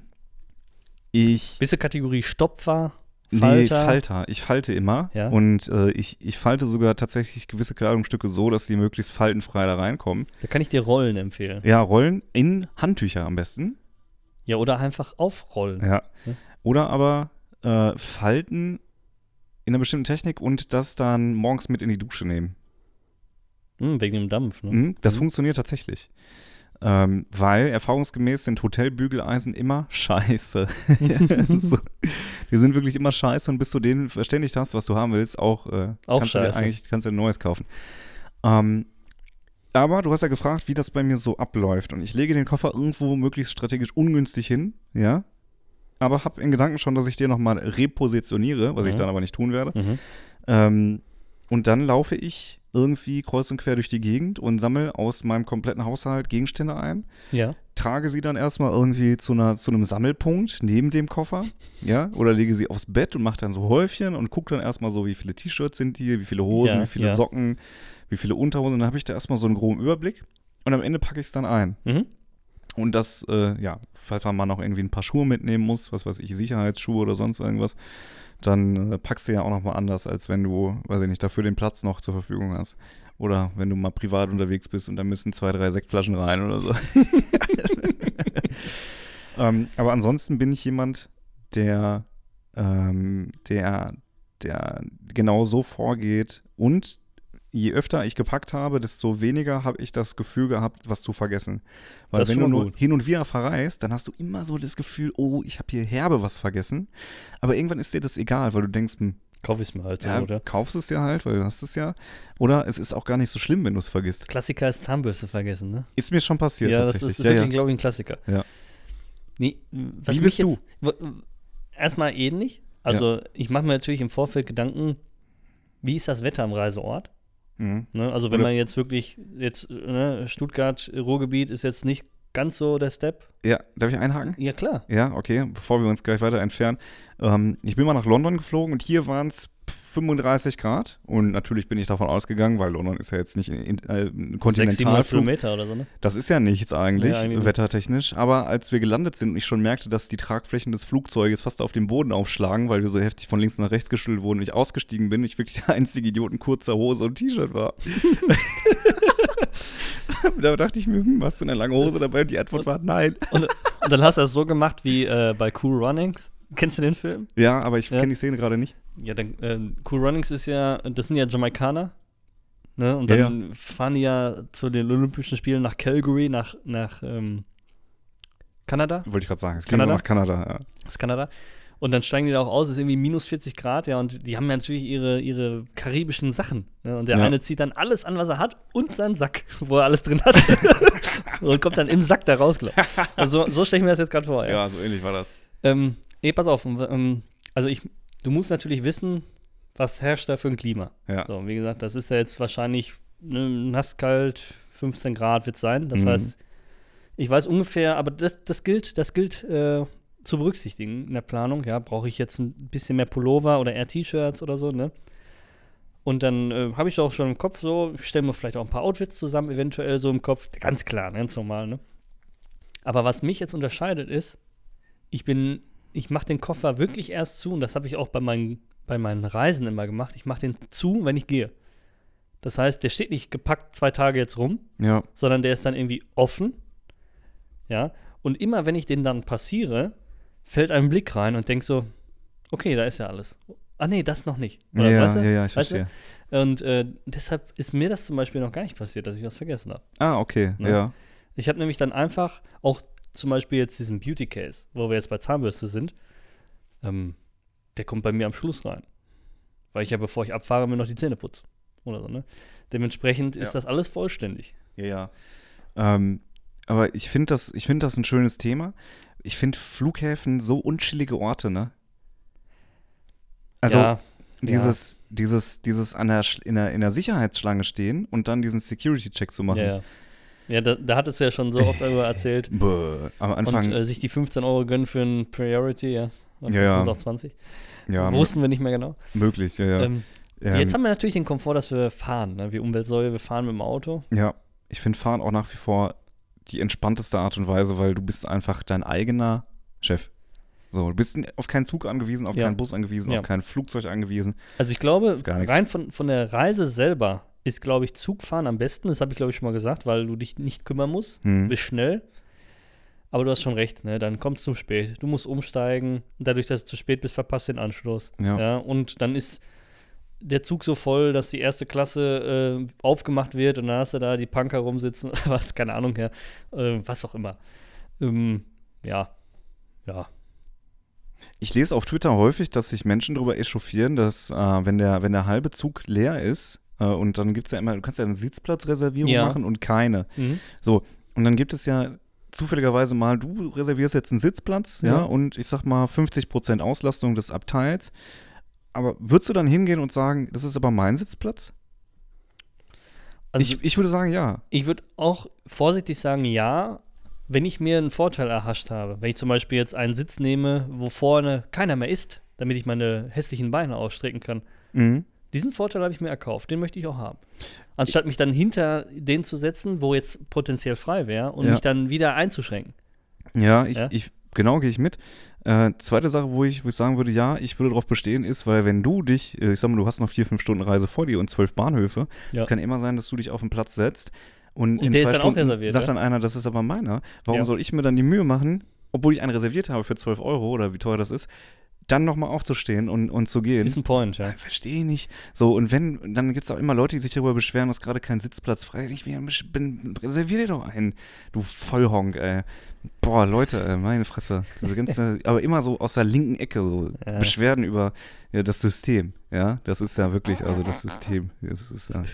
ich Bist du Kategorie Stopfer, Nee, Falter? Falter. Ich falte immer. Ja. Und äh, ich, ich falte sogar tatsächlich gewisse Kleidungsstücke so, dass sie möglichst faltenfrei da reinkommen. Da kann ich dir Rollen empfehlen. Ja, Rollen in Handtücher am besten. Ja, oder einfach aufrollen. Ja. Ja. Oder aber äh, falten in einer bestimmten Technik und das dann morgens mit in die Dusche nehmen. Hm, wegen dem Dampf, ne? Mhm, das Mhm. funktioniert tatsächlich. Ähm, weil erfahrungsgemäß sind Hotelbügeleisen immer scheiße. (laughs) (laughs) so. Die sind wirklich immer scheiße und bis du denen verständigt hast, was du haben willst, auch, äh, Auch kannst du dir scheiße. eigentlich kannst du dir ein neues kaufen. Ähm, aber du hast ja gefragt, wie das bei mir so abläuft. Und ich lege den Koffer irgendwo möglichst strategisch ungünstig hin, ja. Aber habe in Gedanken schon, dass ich den nochmal repositioniere, was ich Mhm. dann aber nicht tun werde. Mhm. Ähm, und dann laufe ich irgendwie kreuz und quer durch die Gegend und sammle aus meinem kompletten Haushalt Gegenstände ein, Ja. trage sie dann erstmal irgendwie zu, einer, zu einem Sammelpunkt neben dem Koffer, ja, oder lege sie aufs Bett und mache dann so Häufchen und gucke dann erstmal so, wie viele T-Shirts sind hier, wie viele Hosen, Ja, wie viele ja. Socken, wie viele Unterhosen, und dann habe ich da erstmal so einen groben Überblick und am Ende packe ich es dann ein. Mhm. Und das, äh, ja, falls man mal noch irgendwie ein paar Schuhe mitnehmen muss, was weiß ich, Sicherheitsschuhe oder sonst irgendwas, dann äh, packst du ja auch nochmal anders, als wenn du, weiß ich nicht, dafür den Platz noch zur Verfügung hast. Oder wenn du mal privat unterwegs bist und da müssen zwei, drei Sektflaschen rein oder so. (laughs) ähm, aber ansonsten bin ich jemand, der, ähm, der, der genau so vorgeht und je öfter ich gepackt habe, desto weniger habe ich das Gefühl gehabt, was zu vergessen. Weil Das wenn du nur gut. hin und wieder verreist, dann hast du immer so das Gefühl, oh, ich habe hier herbe was vergessen. Aber irgendwann ist dir das egal, weil du denkst, hm, Kauf ich es mir halt ja, oder? kaufst es dir halt, weil du hast es ja. Oder es ist auch gar nicht so schlimm, wenn du es vergisst. Klassiker ist Zahnbürste vergessen, ne? Ist mir schon passiert ja, das tatsächlich. ist ja, wirklich, ja. glaube ich, ein Klassiker. Ja. Nee, was Wie bist du? jetzt- Erstmal ähnlich. Also, ich mache mir natürlich im Vorfeld Gedanken, wie ist das Wetter am Reiseort? Mhm. Ne? Also, wenn Oder- man jetzt wirklich, jetzt, ne, Stuttgart, Ruhrgebiet ist jetzt nicht ganz so der Step. ja, darf ich einhaken? Ja, klar. Ja, okay, bevor wir uns gleich weiter entfernen. Ähm, ich bin mal nach London geflogen und hier waren es 35 Grad. Und natürlich bin ich davon ausgegangen, weil London ist ja jetzt nicht in, in, äh, ein 600 Kontinentalflug. Kilometer oder so, ne? Das ist ja nichts eigentlich, Nee, eigentlich wettertechnisch. Aber als wir gelandet sind und ich schon merkte, dass die Tragflächen des Flugzeuges fast auf den Boden aufschlagen, weil wir so heftig von links nach rechts geschüttelt wurden und ich ausgestiegen bin, ich wirklich der einzige Idiot in kurzer Hose und T-Shirt war. (laughs) da dachte ich mir, hm, hast du eine lange Hose dabei? Und die Antwort war nein. Und, und dann hast du das so gemacht wie äh, bei Cool Runnings. Kennst du den Film? Ja, aber ich Ja. kenne die Szene gerade nicht. Ja, dann, ähm, Cool Runnings ist ja, das sind ja Jamaikaner. Ne? Und Ja, dann fahren die ja zu den Olympischen Spielen nach Calgary, nach, nach ähm, Kanada. Wollte ich gerade sagen. Es ging Kanada? nach Kanada. Ja. Das ist Kanada. Und dann steigen die da auch aus, es ist irgendwie minus 40 Grad, ja, und die haben ja natürlich ihre, ihre karibischen Sachen. Ne? Und der Ja. eine zieht dann alles an, was er hat und seinen Sack, wo er alles drin hat. (laughs) und kommt dann im Sack da raus, glaub. Also so stelle ich mir das jetzt gerade vor, ja. ja, so ähnlich war das. Ähm, nee, pass auf. Ähm, also ich, du musst natürlich wissen, was herrscht da für ein Klima. Ja. So, wie gesagt, das ist ja jetzt wahrscheinlich ne, nass, kalt, 15 Grad wird es sein. Das Mhm. heißt, ich weiß ungefähr, aber das, das gilt, das gilt äh, zu berücksichtigen in der Planung. Ja, brauche ich jetzt ein bisschen mehr Pullover oder eher T-Shirts oder so, ne? Und dann äh, habe ich auch schon im Kopf so, ich stelle mir vielleicht auch ein paar Outfits zusammen, eventuell so im Kopf. Ganz klar, ganz normal, ne? Aber was mich jetzt unterscheidet ist, ich bin, ich mache den Koffer wirklich erst zu und das habe ich auch bei meinen, bei meinen Reisen immer gemacht. Ich mache den zu, wenn ich gehe. Das heißt, der steht nicht gepackt zwei Tage jetzt rum, Ja. sondern der ist dann irgendwie offen. Ja. Und immer wenn ich den dann passiere, fällt ein Blick rein und denk so, okay, da ist ja alles. Ah nee, das noch nicht. Oder, Ja, weißt du? ja, ja, ich Weißt du? verstehe. Und äh, deshalb ist mir das zum Beispiel noch gar nicht passiert, dass ich was vergessen habe. Ah, okay, Ne? ja. Ich habe nämlich dann einfach auch zum Beispiel jetzt diesen Beauty Case, wo wir jetzt bei Zahnbürste sind, ähm, der kommt bei mir am Schluss rein. Weil ich ja, bevor ich abfahre, mir noch die Zähne putze. Oder so, ne? Dementsprechend ist Ja. das alles vollständig. Ja, ja. Ähm, aber ich finde das, ich find das ein schönes Thema. Ich finde Flughäfen so unchillige Orte, ne? Also ja, dieses, dieses, dieses an der, in, der, in der Sicherheitsschlange stehen und dann diesen Security-Check zu machen. ja, ja. Da, da hattest du ja schon so oft darüber erzählt. (laughs) Bäh, am Anfang, Und äh, sich die 15 Euro gönnen für ein Priority, ja. Und Ja, ja. auch 20. ja, Wussten wir nicht mehr genau. möglich, ja, ja. Ähm, Ähm, Jetzt haben wir natürlich den Komfort, dass wir fahren, ne? wie Umweltsäule, wir fahren mit dem Auto. Ja, ich finde Fahren auch nach wie vor die entspannteste Art und Weise, weil du bist einfach dein eigener Chef. So, du bist auf keinen Zug angewiesen, auf Ja. keinen Bus angewiesen, Ja. auf kein Flugzeug angewiesen. Also ich glaube, rein von, von der Reise selber ist, glaube ich, Zugfahren am besten. Das habe ich, glaube ich, schon mal gesagt, weil du dich nicht kümmern musst. Hm. Bist schnell. Aber du hast schon recht, ne? Dann kommt es zu spät. Du musst umsteigen. Dadurch, dass du zu spät bist, verpasst den Anschluss. Ja. Und dann ist der Zug so voll, dass die erste Klasse äh, aufgemacht wird und dann hast du da die Punker rumsitzen, (laughs) was, keine Ahnung, ja. Äh, was auch immer. Ähm, ja. Ja. Ich lese auf Twitter häufig, dass sich Menschen darüber echauffieren, dass äh, wenn, der, wenn der halbe Zug leer ist, und dann gibt es ja immer, du kannst ja eine Sitzplatzreservierung Ja. machen und keine. Mhm. Und dann gibt es ja zufälligerweise mal, du reservierst jetzt einen Sitzplatz, ja, Ja. und ich sag mal 50% Auslastung des Abteils. Aber würdest du dann hingehen und sagen, das ist aber mein Sitzplatz? Also ich, ich würde sagen, ja. Ich würde auch vorsichtig sagen, ja, wenn ich mir einen Vorteil erhascht habe. Wenn ich zum Beispiel jetzt einen Sitz nehme, wo vorne keiner mehr ist, damit ich meine hässlichen Beine ausstrecken kann. Mhm. Diesen Vorteil habe ich mir erkauft, den möchte ich auch haben. Anstatt mich dann hinter den zu setzen, wo jetzt potenziell frei wäre, und Ja. mich dann wieder einzuschränken. Ja, ich, Ja? ich genau gehe ich mit. Äh, zweite Sache, wo ich, wo ich sagen würde, ja, ich würde darauf bestehen, ist, weil wenn du dich, äh, ich sag mal, du hast noch vier, fünf Stunden Reise vor dir und zwölf Bahnhöfe, Ja. es kann immer sein, dass du dich auf den Platz setzt und, Und in der zwei ist dann auch Stunden reserviert, sagt dann einer, das ist aber meiner. Warum soll ich mir dann die Mühe machen, obwohl ich einen reserviert habe für 12 Euro oder wie teuer das ist, dann nochmal aufzustehen und, und zu gehen. Ist ein Point, ja. Verstehe ich nicht. So, und wenn, dann gibt es auch immer Leute, die sich darüber beschweren, dass gerade kein Sitzplatz frei ist. Ich bin, reservier dir doch einen, du Vollhonk, ey. Boah, Leute, ey, meine Fresse. Diese ganze, (laughs) aber immer so aus der linken Ecke, so Ja. Beschwerden über ja, das System. Ja, das ist ja wirklich, also das System. Das ist ja,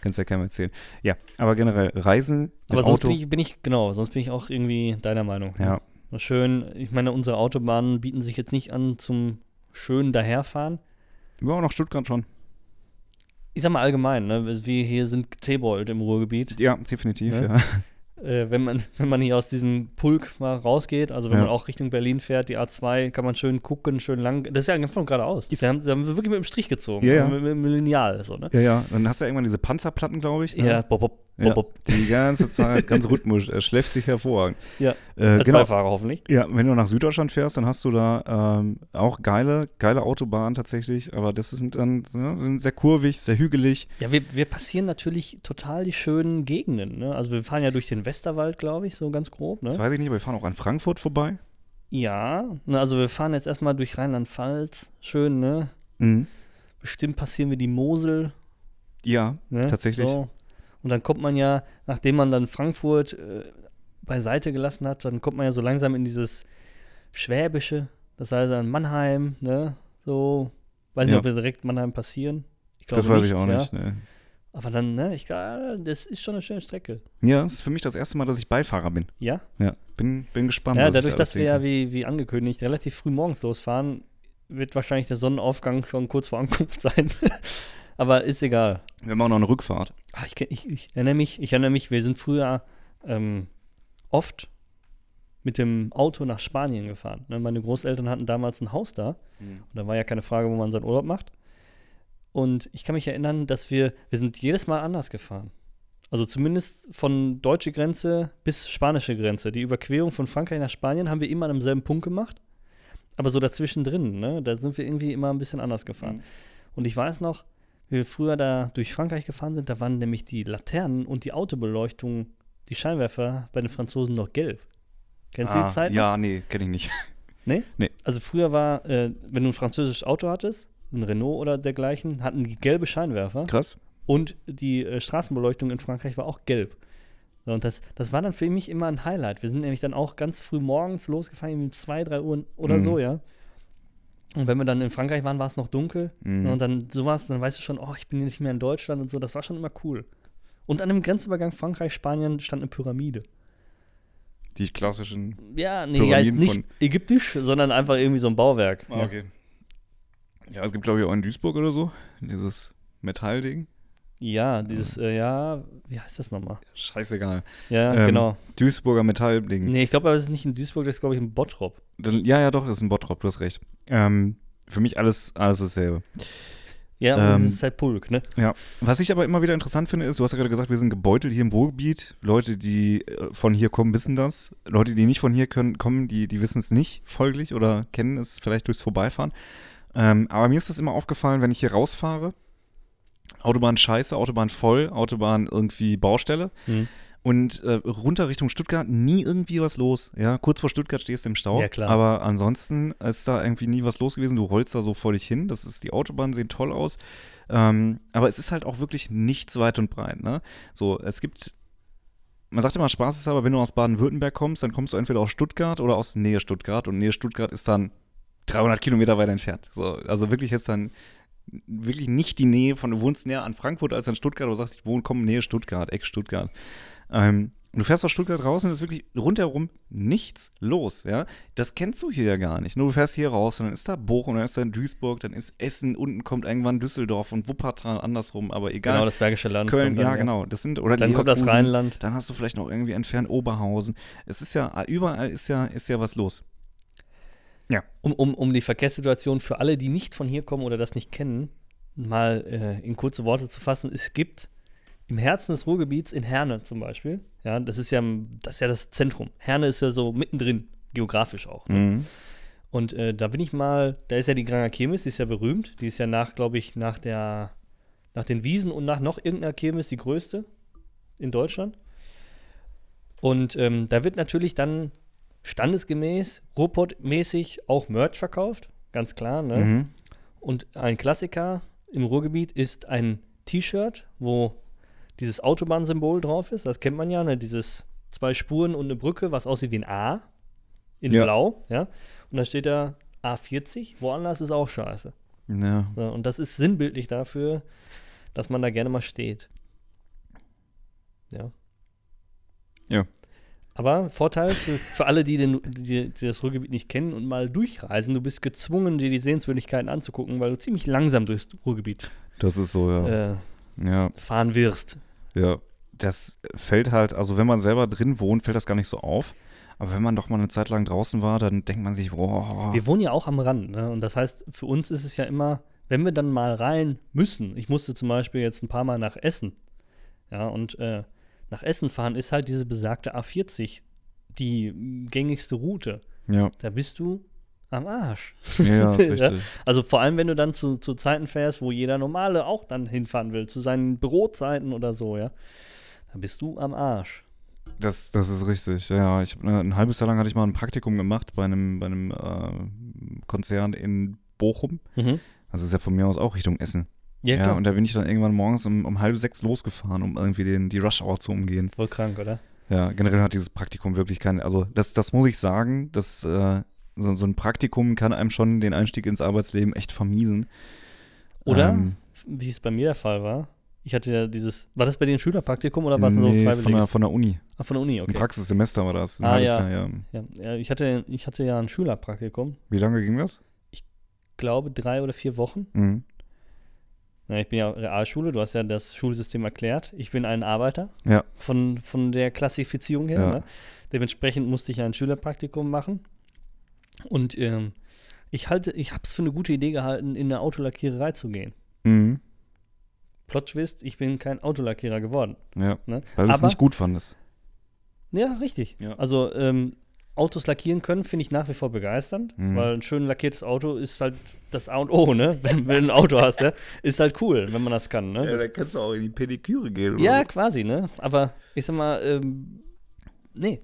kannst ja, keinem erzählen. Ja, aber generell, Reisen Aber sonst Auto. bin ich, bin ich, genau, sonst bin ich auch irgendwie deiner Meinung. ja, Schön, ich meine, unsere Autobahnen bieten sich jetzt nicht an zum schönen Daherfahren. ja, nach Stuttgart schon. Ich sag mal allgemein, ne? wir hier sind gezähbeult im Ruhrgebiet. Ja, definitiv, Ne? ja. (laughs) Äh, wenn, man, wenn man hier aus diesem Pulk mal rausgeht, also wenn Ja. man auch Richtung Berlin fährt, die A2, kann man schön gucken, schön lang. Das ist ja einfach geradeaus. Da haben, da haben wir wirklich mit dem Strich gezogen. Ja, ja. Mit, mit, mit Lineal, so, ne? Ja, ja. Dann hast du ja irgendwann diese Panzerplatten, glaube ich. Ne? Ja, bob, bob, Ja, die ganze Zeit, ganz rhythmisch. Er schläft sich hervorragend. Ja, Äh, als genau. Beifahrer hoffentlich. Ja, wenn du nach Süddeutschland fährst, dann hast du da ähm, auch geile, geile Autobahnen tatsächlich, aber das sind dann ja, sind sehr kurvig, sehr hügelig. Ja, wir, wir passieren natürlich total die schönen Gegenden, ne? Also wir fahren ja durch den Westerwald, glaube ich, so ganz grob, ne? Das weiß ich nicht, aber wir fahren auch an Frankfurt vorbei. Ja, ne, also wir fahren jetzt erstmal durch Rheinland-Pfalz, schön, ne? Mhm. Bestimmt passieren wir die Mosel, Ja, Ne? Tatsächlich. So. Und dann kommt man ja, nachdem man dann Frankfurt äh, beiseite gelassen hat, dann kommt man ja so langsam in dieses Schwäbische, das heißt dann Mannheim, ne? So, weiß nicht, Ja. ob wir direkt Mannheim passieren. Ich das weiß ich auch ja. nicht. Ne. Aber dann, ne, ich glaube, das ist schon eine schöne Strecke. Ja, das ist für mich das erste Mal, dass ich Beifahrer bin. Ja? Ja, bin, bin gespannt. Ja, was ich dadurch, da dass wir ja, wie, wie angekündigt, relativ früh morgens losfahren, wird wahrscheinlich der Sonnenaufgang schon kurz vor Ankunft (laughs) sein. Aber ist egal. Wir haben auch noch eine Rückfahrt. Ach, ich, ich, ich erinnere mich, ich erinnere mich, wir sind früher ähm, oft mit dem Auto nach Spanien gefahren. Ne? Meine Großeltern hatten damals ein Haus da. Und da war ja keine Frage, wo man seinen Urlaub macht. Und ich kann mich erinnern, dass wir, wir sind jedes Mal anders gefahren. Also zumindest von deutsche Grenze bis spanische Grenze. Die Überquerung von Frankreich nach Spanien haben wir immer an demselben Punkt gemacht. Aber so dazwischen drin, ne, da sind wir irgendwie immer ein bisschen anders gefahren. Mhm. Und ich weiß noch, wie wir früher da durch Frankreich gefahren sind, da waren nämlich die Laternen und die Autobeleuchtung, die Scheinwerfer bei den Franzosen noch gelb. Kennst du Ah, die Zeit? noch? Ja, nee, kenne ich nicht. (laughs) Nee? Nee. Also früher war, äh, wenn du ein französisches Auto hattest, ein Renault oder dergleichen, hatten die gelbe Scheinwerfer Krass. und die äh, Straßenbeleuchtung in Frankreich war auch gelb. Und das, das war dann für mich immer ein Highlight. Wir sind nämlich dann auch ganz früh morgens losgefahren, um zwei, drei Uhr oder Mhm. so, ja. Und wenn wir dann in Frankreich waren, war es noch dunkel. Mhm. Und dann sowas, dann weißt du schon, oh, ich bin hier nicht mehr in Deutschland und so. Das war schon immer cool. Und an dem Grenzübergang Frankreich-Spanien stand eine Pyramide. Die klassischen. Ja, nee, ja, nicht ägyptisch, sondern einfach irgendwie so ein Bauwerk. Ah, okay. Ja, es gibt, glaube ich, auch in Duisburg oder so. Dieses Metallding. Ja, dieses, äh, ja, wie heißt das nochmal? Scheißegal. Ja, Ähm, genau. Duisburger Metallding. Nee, ich glaube, aber es ist nicht in Duisburg, das ist, glaube ich, in Bottrop. Dann- Ja, ja, doch, das ist ein Bottrop, du hast recht. Ähm, für mich alles, alles dasselbe. Ja, Ähm, das ist halt Pulk, ne? Ja. Was ich aber immer wieder interessant finde, ist, du hast ja gerade gesagt, wir sind gebeutelt hier im Ruhrgebiet. Leute, die äh, von hier kommen, wissen das. Leute, die nicht von hier können, kommen, die, die wissen es nicht folglich oder kennen es vielleicht durchs Vorbeifahren. Ähm, aber mir ist das immer aufgefallen, wenn ich hier rausfahre. Autobahn scheiße, Autobahn voll, Autobahn irgendwie Baustelle. Mhm. Und äh, runter Richtung Stuttgart nie irgendwie was los. Ja, kurz vor Stuttgart stehst du im Stau. Ja, klar. Aber ansonsten ist da irgendwie nie was los gewesen. Du rollst da so vor dich hin. Das ist, die Autobahnen sehen toll aus. Ähm, aber es ist halt auch wirklich nichts weit und breit. Ne? So, es gibt. Man sagt immer Spaß ist aber, wenn du aus Baden-Württemberg kommst, dann kommst du entweder aus Stuttgart oder aus Nähe Stuttgart. Und Nähe Stuttgart ist dann 300 Kilometer weit entfernt. So, also wirklich jetzt dann wirklich nicht die Nähe von, du wohnst näher an Frankfurt als an Stuttgart, aber du sagst, ich wohne, komm, Nähe Stuttgart, Eck Stuttgart. Ähm, und du fährst aus Stuttgart raus und es ist wirklich rundherum nichts los, ja. Das kennst du hier ja gar nicht. Nur du fährst hier raus und dann ist da Bochum, dann ist da Duisburg, dann ist Essen, unten kommt irgendwann Düsseldorf und Wuppertal andersrum, aber egal. Genau, das Bergische Land. Köln, kommt dann, ja, genau. Das sind, oder Dann kommt das Rheinland. Dann hast du vielleicht noch irgendwie entfernt Oberhausen. Es ist ja, überall ist ja, ist ja was los. Um, um, um die Verkehrssituation für alle, die nicht von hier kommen oder das nicht kennen, mal äh, in kurze Worte zu fassen. Es gibt im Herzen des Ruhrgebiets in Herne zum Beispiel, ja, das ist ja, das ist ja das Zentrum. Herne ist ja so mittendrin, geografisch auch. Ne? Mhm. Und äh, da bin ich mal, da ist ja die Granger Kirmes, die ist ja berühmt. Die ist ja nach, glaube ich, nach der, nach den Wiesen und nach noch irgendeiner Kirmes die größte in Deutschland. Und ähm, da wird natürlich dann standesgemäß, Ruhrpott-mäßig auch Merch verkauft. ganz klar. Ne? Mhm. Und ein Klassiker im Ruhrgebiet ist ein T-Shirt, wo dieses Autobahnsymbol drauf ist. Das kennt man ja, ne? dieses zwei Spuren und eine Brücke, was aussieht wie ein A in Ja. Blau. Ja? Und da steht da A40, woanders ist auch scheiße. Ja. So, und das ist sinnbildlich dafür, dass man da gerne mal steht. Ja. Ja. Aber Vorteil für, für alle, die, den, die, die das Ruhrgebiet nicht kennen und mal durchreisen, du bist gezwungen, dir die Sehenswürdigkeiten anzugucken, weil du ziemlich langsam durchs Ruhrgebiet Das ist so, ja. äh, ja. fahren wirst. Ja. Das fällt halt, also wenn man selber drin wohnt, fällt das gar nicht so auf. Aber wenn man doch mal eine Zeit lang draußen war, dann denkt man sich, boah. Wir wohnen ja auch am Rand, ne? Und das heißt, für uns ist es ja immer, wenn wir dann mal rein müssen, ich musste zum Beispiel jetzt ein paar Mal nach Essen, ja, und äh, nach Essen fahren ist halt diese besagte A40 die gängigste Route. Ja, Da bist du am Arsch. ja, ist (laughs) richtig. Also vor allem, wenn du dann zu, zu Zeiten fährst, wo jeder Normale auch dann hinfahren will, zu seinen Bürozeiten oder so, ja. Da bist du am Arsch. Das, das ist richtig. Ja, ich ne, ein halbes Jahr lang hatte ich mal ein Praktikum gemacht bei einem, bei einem äh, Konzern in Bochum. Mhm. Das ist ja von mir aus auch Richtung Essen. Ja, Ja, und da bin ich dann irgendwann morgens um, um halb sechs losgefahren, um irgendwie den, die Rush Hour zu umgehen. Voll krank, oder? Ja, generell hat dieses Praktikum wirklich keine, also das, das muss ich sagen, dass äh, so, so ein Praktikum kann einem schon den Einstieg ins Arbeitsleben echt vermiesen. Oder, Ähm, wie es bei mir der Fall war, ich hatte ja dieses, war das bei dir ein Schülerpraktikum oder war es nur nee, freiwillig? von der, von der Uni. ah, von der Uni, Ein okay. Praxissemester war das. Ein Ah, ja. Jahr, ja. Ja, ich, hatte, ich hatte ja ein Schülerpraktikum, Wie lange ging das? glaube drei oder vier Wochen. Mhm. Ja, ich bin ja Realschule, du hast ja das Schulsystem erklärt. Ich bin ein Arbeiter Ja. von, von der Klassifizierung her. Ja. Ne? Dementsprechend musste ich ein Schülerpraktikum machen. Und ähm, ich halte, ich habe es für eine gute Idee gehalten, in eine Autolackiererei zu gehen. Mhm. Plot Twist, ich bin kein Autolackierer geworden. Ja. Ne? Weil du es nicht gut fandest. Ja, richtig. Ja. Also ähm, Autos lackieren können, finde ich nach wie vor begeisternd, Mhm. weil ein schön lackiertes Auto ist halt das A und O, ne? (laughs) Wenn, wenn du ein Auto hast, ja? Ist halt cool, wenn man das kann, ne? Das, kannst du auch in die Pediküre gehen. ja, quasi, ne? Aber ich sag mal, ähm, nee,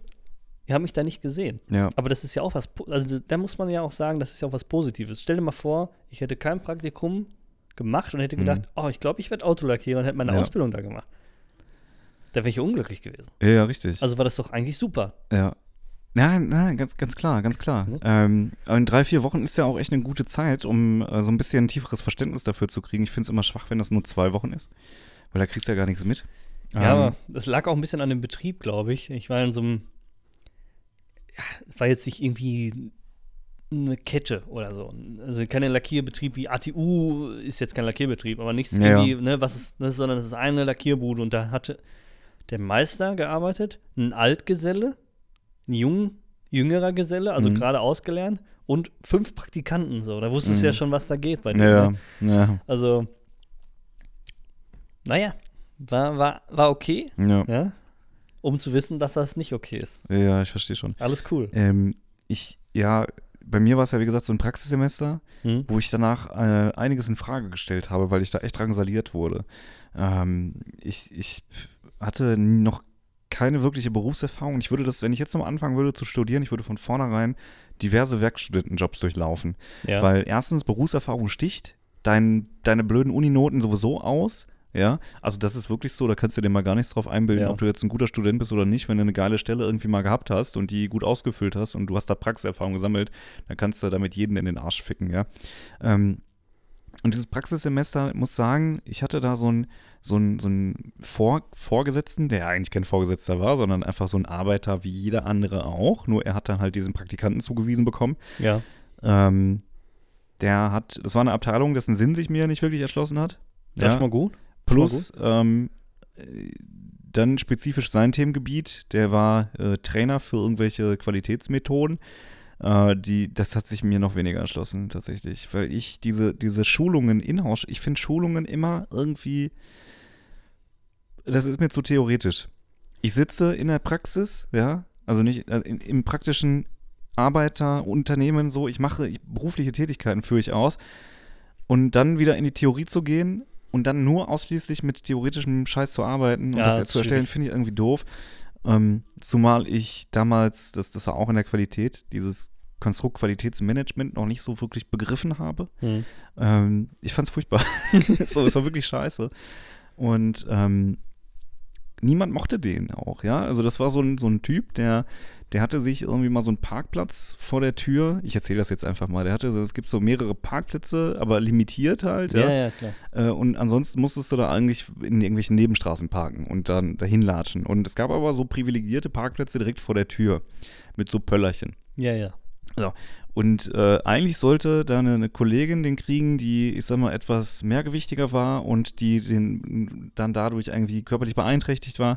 ich habe mich da nicht gesehen. Ja. Aber das ist ja auch was, also da muss man ja auch sagen, das ist ja auch was Positives. Stell dir mal vor, ich hätte kein Praktikum gemacht und hätte Mhm. gedacht, oh, ich glaube, ich werde Autolackierer und hätte meine Ja. Ausbildung da gemacht. Da wäre ich ja unglücklich gewesen. Ja, ja, richtig. Also war das doch eigentlich super. Ja. Nein, nein, ganz, ganz klar, ganz klar. Mhm. Ähm, in drei, vier Wochen ist ja auch echt eine gute Zeit, um äh, so ein bisschen ein tieferes Verständnis dafür zu kriegen. Ich finde es immer schwach, wenn das nur zwei Wochen ist, weil da kriegst du ja gar nichts mit. Ja, Ähm, aber das lag auch ein bisschen an dem Betrieb, glaube ich. Ich war in so einem, ja, es war jetzt nicht irgendwie eine Kette oder so. Also kein Lackierbetrieb wie ATU ist jetzt kein Lackierbetrieb, aber nichts Ja, irgendwie, ne, was ist, ne, sondern es ist eine Lackierbude und da hatte der Meister gearbeitet, ein Altgeselle, ein jung, jüngerer Geselle, also Mhm. gerade ausgelernt und fünf Praktikanten so. Da wusstest du Mhm. ja schon, was da geht bei dir. ja, Ne? ja, Also, naja, war, war, war okay ja, ja, um zu wissen, dass das nicht okay ist. ja, ich verstehe schon. Alles cool. Ähm, ich, ja, bei mir war es ja, wie gesagt, so ein Praxissemester, Hm? wo ich danach äh, einiges in Frage gestellt habe, weil ich da echt drangsaliert wurde. Ähm, ich, ich hatte noch keine wirkliche Berufserfahrung. Ich würde das, wenn ich jetzt noch anfangen würde zu studieren, ich würde von vornherein diverse Werkstudentenjobs durchlaufen. Ja. Weil erstens Berufserfahrung sticht dein, deine blöden Uninoten sowieso aus. Ja, also das ist wirklich so, da kannst du dir mal gar nichts drauf einbilden, Ja. ob du jetzt ein guter Student bist oder nicht. Wenn du eine geile Stelle irgendwie mal gehabt hast und die gut ausgefüllt hast und du hast da Praxiserfahrung gesammelt, dann kannst du damit jeden in den Arsch ficken, ja. Ähm, und dieses Praxissemester, ich muss sagen, ich hatte da so einen so einen- so einen Vor Vorgesetzten, der eigentlich kein Vorgesetzter war, sondern einfach so ein Arbeiter wie jeder andere auch. Nur er hat dann halt diesen Praktikanten zugewiesen bekommen. ja. Ähm, der hat, das war eine Abteilung, dessen Sinn sich mir nicht wirklich erschlossen hat. Das ist Ja. schon mal gut. Plus ähm, äh, dann spezifisch sein Themengebiet, der war äh, Trainer für irgendwelche Qualitätsmethoden. Äh, die, das hat sich mir noch weniger erschlossen, tatsächlich. Weil ich diese, diese Schulungen in-house, ich finde Schulungen immer irgendwie, das ist mir zu theoretisch. Ich sitze in der Praxis, ja, also nicht äh, in, im praktischen Arbeiterunternehmen so, ich mache ich, berufliche Tätigkeiten führe ich aus und dann wieder in die Theorie zu gehen und dann nur ausschließlich mit theoretischem Scheiß zu arbeiten und Ja, das das zu erstellen, finde ich irgendwie doof. Ähm, zumal ich damals, das, das war auch in der Qualität, dieses Konstrukt Qualitätsmanagement noch nicht so wirklich begriffen habe. Hm. Ähm, ich fand's furchtbar. (laughs) so, es war wirklich scheiße. Und ähm, niemand mochte den auch, ja. Also das war so ein, so ein Typ, der, der hatte sich irgendwie mal so einen Parkplatz vor der Tür. Ich erzähle das jetzt einfach mal. Der hatte so, es gibt so mehrere Parkplätze, aber limitiert halt, ja. Ja, ja, klar. Äh, und ansonsten musstest du da eigentlich in irgendwelchen Nebenstraßen parken und dann dahin latschen. Und es gab aber so privilegierte Parkplätze direkt vor der Tür mit so Pöllerchen. Ja, ja. Und äh, eigentlich sollte da eine, eine Kollegin den kriegen, die, ich sag mal, etwas mehrgewichtiger war und die den, dann dadurch irgendwie körperlich beeinträchtigt war.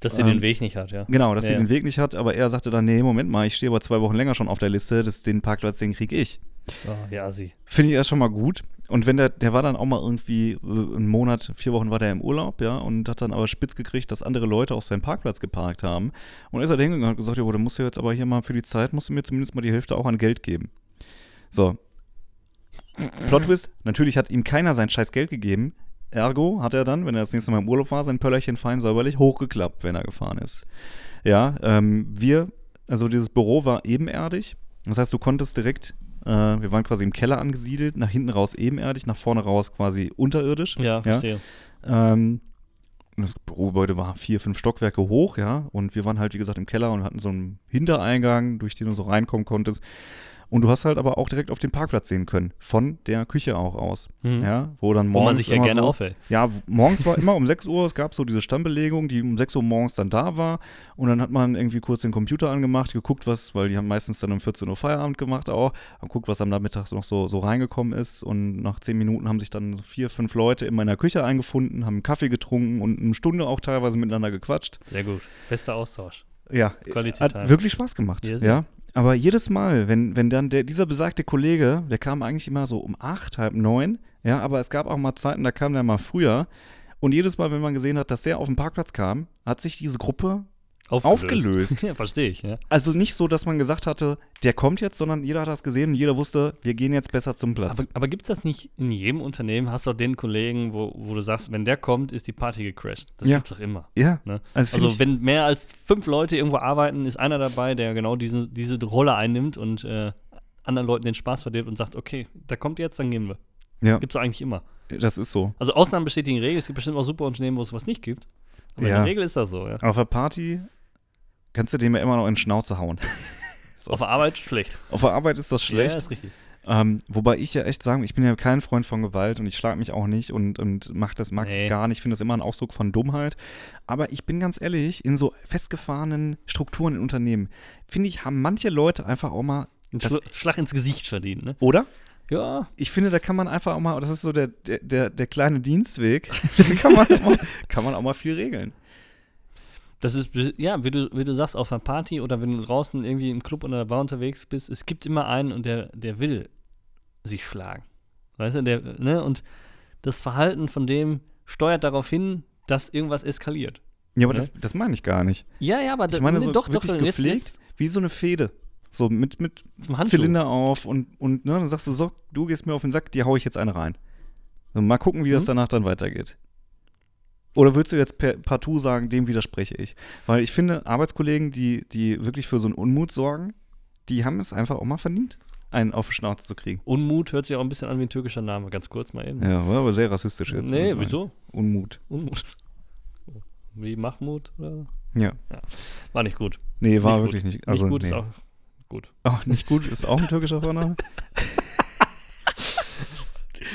Dass sie Ähm, den Weg nicht hat, ja. Genau, dass Ja, sie ja. den Weg nicht hat, aber er sagte dann, nee, Moment mal, ich stehe aber zwei Wochen länger schon auf der Liste, das, den Parkplatz, den krieg ich. Oh, ja, sie. Finde ich erst schon mal gut. Und wenn der, der war dann auch mal irgendwie äh, einen Monat, vier Wochen war der im Urlaub, ja, und hat dann aber spitz gekriegt, dass andere Leute auf seinem Parkplatz geparkt haben. Und ist er hingegangen und hat gesagt, ja, du musst ja jetzt aber hier mal für die Zeit, musst du mir zumindest mal die Hälfte auch an Geld geben. So. Plot (laughs) Twist, natürlich hat ihm keiner sein scheiß Geld gegeben. Ergo hat er dann, wenn er das nächste Mal im Urlaub war, sein Pöllerchen fein säuberlich hochgeklappt, wenn er gefahren ist. Ja, ähm, wir, also dieses Büro war ebenerdig. Das heißt, du konntest direkt, äh, wir waren quasi im Keller angesiedelt, nach hinten raus ebenerdig, nach vorne raus quasi unterirdisch. Ja, verstehe. Ähm, und das Bürogebäude war vier, fünf Stockwerke hoch, ja. Und wir waren halt, wie gesagt, im Keller und hatten so einen Hintereingang, durch den du so reinkommen konntest. Und du hast halt aber auch direkt auf den Parkplatz sehen können, von der Küche auch aus. Mhm. Ja, wo dann Wo morgens. man sich ja immer gerne so, aufhält. ja, morgens war immer um 6 Uhr, es gab so diese Stammbelegung, die um 6 Uhr morgens dann da war. Und dann hat man irgendwie kurz den Computer angemacht, geguckt, was, weil die haben meistens dann um 14 Uhr Feierabend gemacht auch, und guckt, was am Nachmittag noch so, so reingekommen ist. Und nach 10 Minuten haben sich dann so vier, fünf Leute in meiner Küche eingefunden, haben einen Kaffee getrunken und eine Stunde auch teilweise miteinander gequatscht. Sehr gut. Bester Austausch. Ja, Quality hat wirklich Spaß gemacht. Ja, Ja. Aber jedes Mal, wenn, wenn dann der, dieser besagte Kollege, der kam eigentlich immer so um acht, halb neun, ja, aber es gab auch mal Zeiten, da kam der mal früher. Und jedes Mal, wenn man gesehen hat, dass der auf den Parkplatz kam, hat sich diese Gruppe, Aufgelöst. (laughs) ja, verstehe ich, ja. also nicht so, dass man gesagt hatte, der kommt jetzt, sondern jeder hat das gesehen und jeder wusste, wir gehen jetzt besser zum Platz. Aber, aber gibt es das nicht in jedem Unternehmen? Hast du auch den Kollegen, wo, wo du sagst, wenn der kommt, ist die Party gecrashed? Das Ja. gibt's doch immer. ja, Ne? also, Also wenn mehr als fünf Leute irgendwo arbeiten, ist einer dabei, der genau diese, diese Rolle einnimmt und äh, anderen Leuten den Spaß verdirbt und sagt, okay, der kommt jetzt, dann gehen wir. ja, Gibt's doch eigentlich immer. das ist so. Also Ausnahmen bestätigen Regeln. Es gibt bestimmt auch super Unternehmen, wo es was nicht gibt. Aber in Ja. der Regel ist das so, ja. Auf der Party kannst du dem ja immer noch in die Schnauze hauen. (laughs) So. Auf der Arbeit schlecht. Auf der Arbeit ist das schlecht. Ja, ist richtig. Ähm, wobei ich ja echt sagen, ich bin ja kein Freund von Gewalt und ich schlage mich auch nicht und, und mach das, mag Nee. das gar nicht. Ich finde das immer ein Ausdruck von Dummheit. Aber ich bin ganz ehrlich, in so festgefahrenen Strukturen in Unternehmen, finde ich, haben manche Leute einfach auch mal, Schla- Schlag ins Gesicht verdient, ne? oder? Ja. Ich finde, da kann man einfach auch mal, das ist so der, der, der, der kleine Dienstweg, (laughs) da kann man, auch mal, kann man auch mal viel regeln. Das ist, ja, wie du, wie du sagst, auf einer Party oder wenn du draußen irgendwie im Club oder der Bar unterwegs bist, es gibt immer einen und der, der will sich schlagen. Weißt du, der, ne? Und das Verhalten von dem steuert darauf hin, dass irgendwas eskaliert. Ja, aber Ja. das, das meine ich gar nicht. Ja, ja, aber Ich meine so doch, doch, wirklich jetzt, gepflegt, jetzt wie so eine Fehde. So mit, mit. Zylinder auf und, und ne, dann sagst du so, du gehst mir auf den Sack, dir hau ich jetzt eine rein. So, mal gucken, wie das Mhm. danach dann weitergeht. Oder würdest du jetzt per, partout sagen, dem widerspreche ich? Weil ich finde, Arbeitskollegen, die, die wirklich für so einen Unmut sorgen, die haben es einfach auch mal verdient, einen auf die Schnauze zu kriegen. Unmut hört sich auch ein bisschen an wie ein türkischer Name, ganz kurz mal eben. Ja, war aber sehr rassistisch jetzt. nee, wieso? Unmut. Unmut. (laughs) Wie Mahmut oder? Ja. War nicht gut. Nee, war Nicht gut. wirklich nicht. Also, nicht gut nee. ist auch gut. auch nicht gut, ist auch ein türkischer Vorname. (laughs)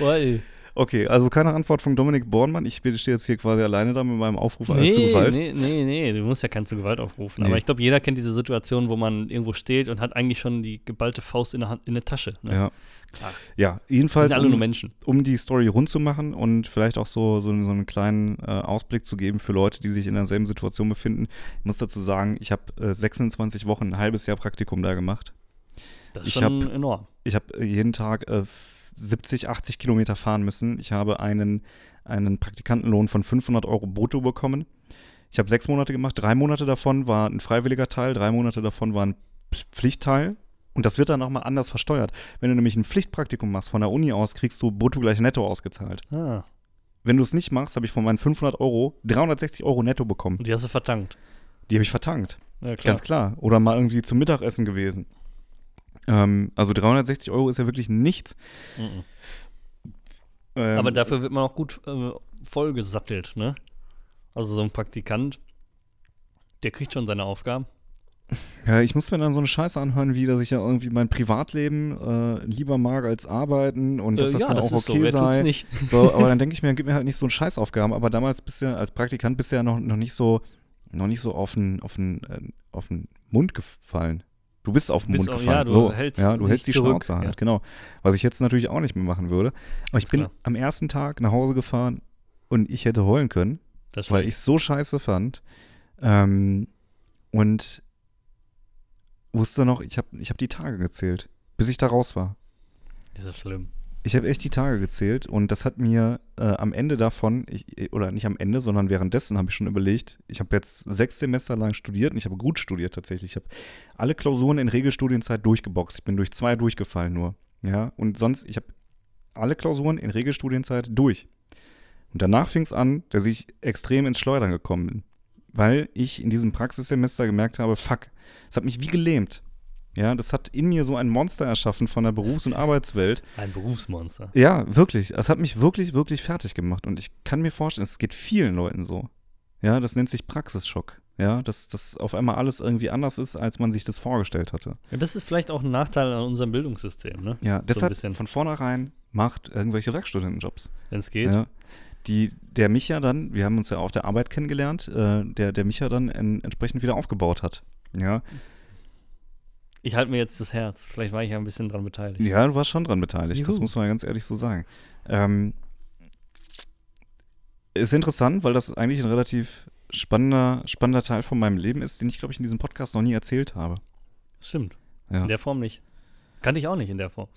Ui. Okay, also keine Antwort von Dominik Bornmann. Ich stehe jetzt hier quasi alleine da mit meinem Aufruf Nee, zu Gewalt. nee, nee, nee, du musst ja keinen zu Gewalt aufrufen. Nee. Aber ich glaube, jeder kennt diese Situation, wo man irgendwo steht und hat eigentlich schon die geballte Faust in der, Hand, in der Tasche. Ne? Ja. Klar. Ja, jedenfalls, sind alle nur um, Menschen. um die Story rund zu machen und vielleicht auch so, so, so einen kleinen äh, Ausblick zu geben für Leute, die sich in derselben Situation befinden. Ich muss dazu sagen, ich habe äh, 26 Wochen, ein halbes Jahr Praktikum da gemacht. Das ist ich schon hab- enorm. Ich habe jeden Tag äh, 70, 80 Kilometer fahren müssen. Ich habe einen, einen Praktikantenlohn von 500 Euro brutto bekommen. Ich habe sechs Monate gemacht. Drei Monate davon war ein freiwilliger Teil, drei Monate davon war ein Pflichtteil. Und das wird dann nochmal anders versteuert. Wenn du nämlich ein Pflichtpraktikum machst von der Uni aus, kriegst du brutto gleich netto ausgezahlt. Ah, Wenn du es nicht machst, habe ich von meinen 500 Euro 360 Euro netto bekommen. die hast du vertankt. Die habe ich vertankt. Ja, klar. Ganz klar. Oder mal irgendwie zum Mittagessen gewesen. Ähm, also 360 Euro ist ja wirklich nichts. Mhm. Ähm, Aber dafür wird man auch gut äh, vollgesattelt, ne? Also so ein Praktikant, der kriegt schon seine Aufgaben. (laughs) Ja, ich muss mir dann so eine Scheiße anhören, wie dass ich ja irgendwie mein Privatleben äh, lieber mag als arbeiten und dass Äh, das ja, dann das auch so. okay tut's sei. nicht? So, aber dann (laughs) denke ich mir, gib mir halt nicht so einen Scheißaufgaben. Aber damals bist du ja als Praktikant bist du ja noch, noch nicht so, noch nicht so auf den, auf den, äh, auf den Mund gefallen. Du bist auf den Bist Mund auch- gefallen. ja, du so, hältst ja, du hältst die zurück, Schnauze halt, ja. genau. Was ich jetzt natürlich auch nicht mehr machen würde. Aber ich bin klar. am ersten Tag nach Hause gefahren und ich hätte heulen können, weil ich es so scheiße fand. Ähm, und wusste noch, ich habe ich hab die Tage gezählt, bis ich da raus war. ist das schlimm. Ich habe echt die Tage gezählt und das hat mir äh, am Ende davon, ich, oder nicht am Ende, sondern währenddessen habe ich schon überlegt, ich habe jetzt sechs Semester lang studiert und ich habe gut studiert tatsächlich. Ich habe alle Klausuren in Regelstudienzeit durchgeboxt. Ich bin durch zwei durchgefallen nur. Ja, und sonst, ich habe alle Klausuren in Regelstudienzeit durch. Und danach fing es an, dass ich extrem ins Schleudern gekommen bin. Weil ich in diesem Praxissemester gemerkt habe, fuck, es hat mich wie gelähmt. Ja, das hat in mir so ein Monster erschaffen von der Berufs- und Arbeitswelt, (laughs) Ein Berufsmonster. ja, wirklich. Es hat mich wirklich, wirklich fertig gemacht. Und ich kann mir vorstellen, es geht vielen Leuten so. Ja, das nennt sich Praxisschock. Ja, dass das auf einmal alles irgendwie anders ist, als man sich das vorgestellt hatte. Ja, das ist vielleicht auch ein Nachteil an unserem Bildungssystem, ne? Ja, deshalb bisschen. von vornherein macht irgendwelche Werkstudentenjobs. Wenn es geht. Ja. Die, der mich ja dann, wir haben uns ja auf der Arbeit kennengelernt, äh, der, der mich ja dann en, entsprechend wieder aufgebaut hat. Ja. Ich halte mir jetzt das Herz. Vielleicht war ich ja ein bisschen dran beteiligt. Ja, du warst schon dran beteiligt, das Juhu. muss man ganz ehrlich so sagen. Ähm, ist interessant, weil das eigentlich ein relativ spannender, spannender Teil von meinem Leben ist, den ich, glaube ich, in diesem Podcast noch nie erzählt habe. Stimmt. Ja. In der Form nicht. Kannte ich auch nicht in der Form.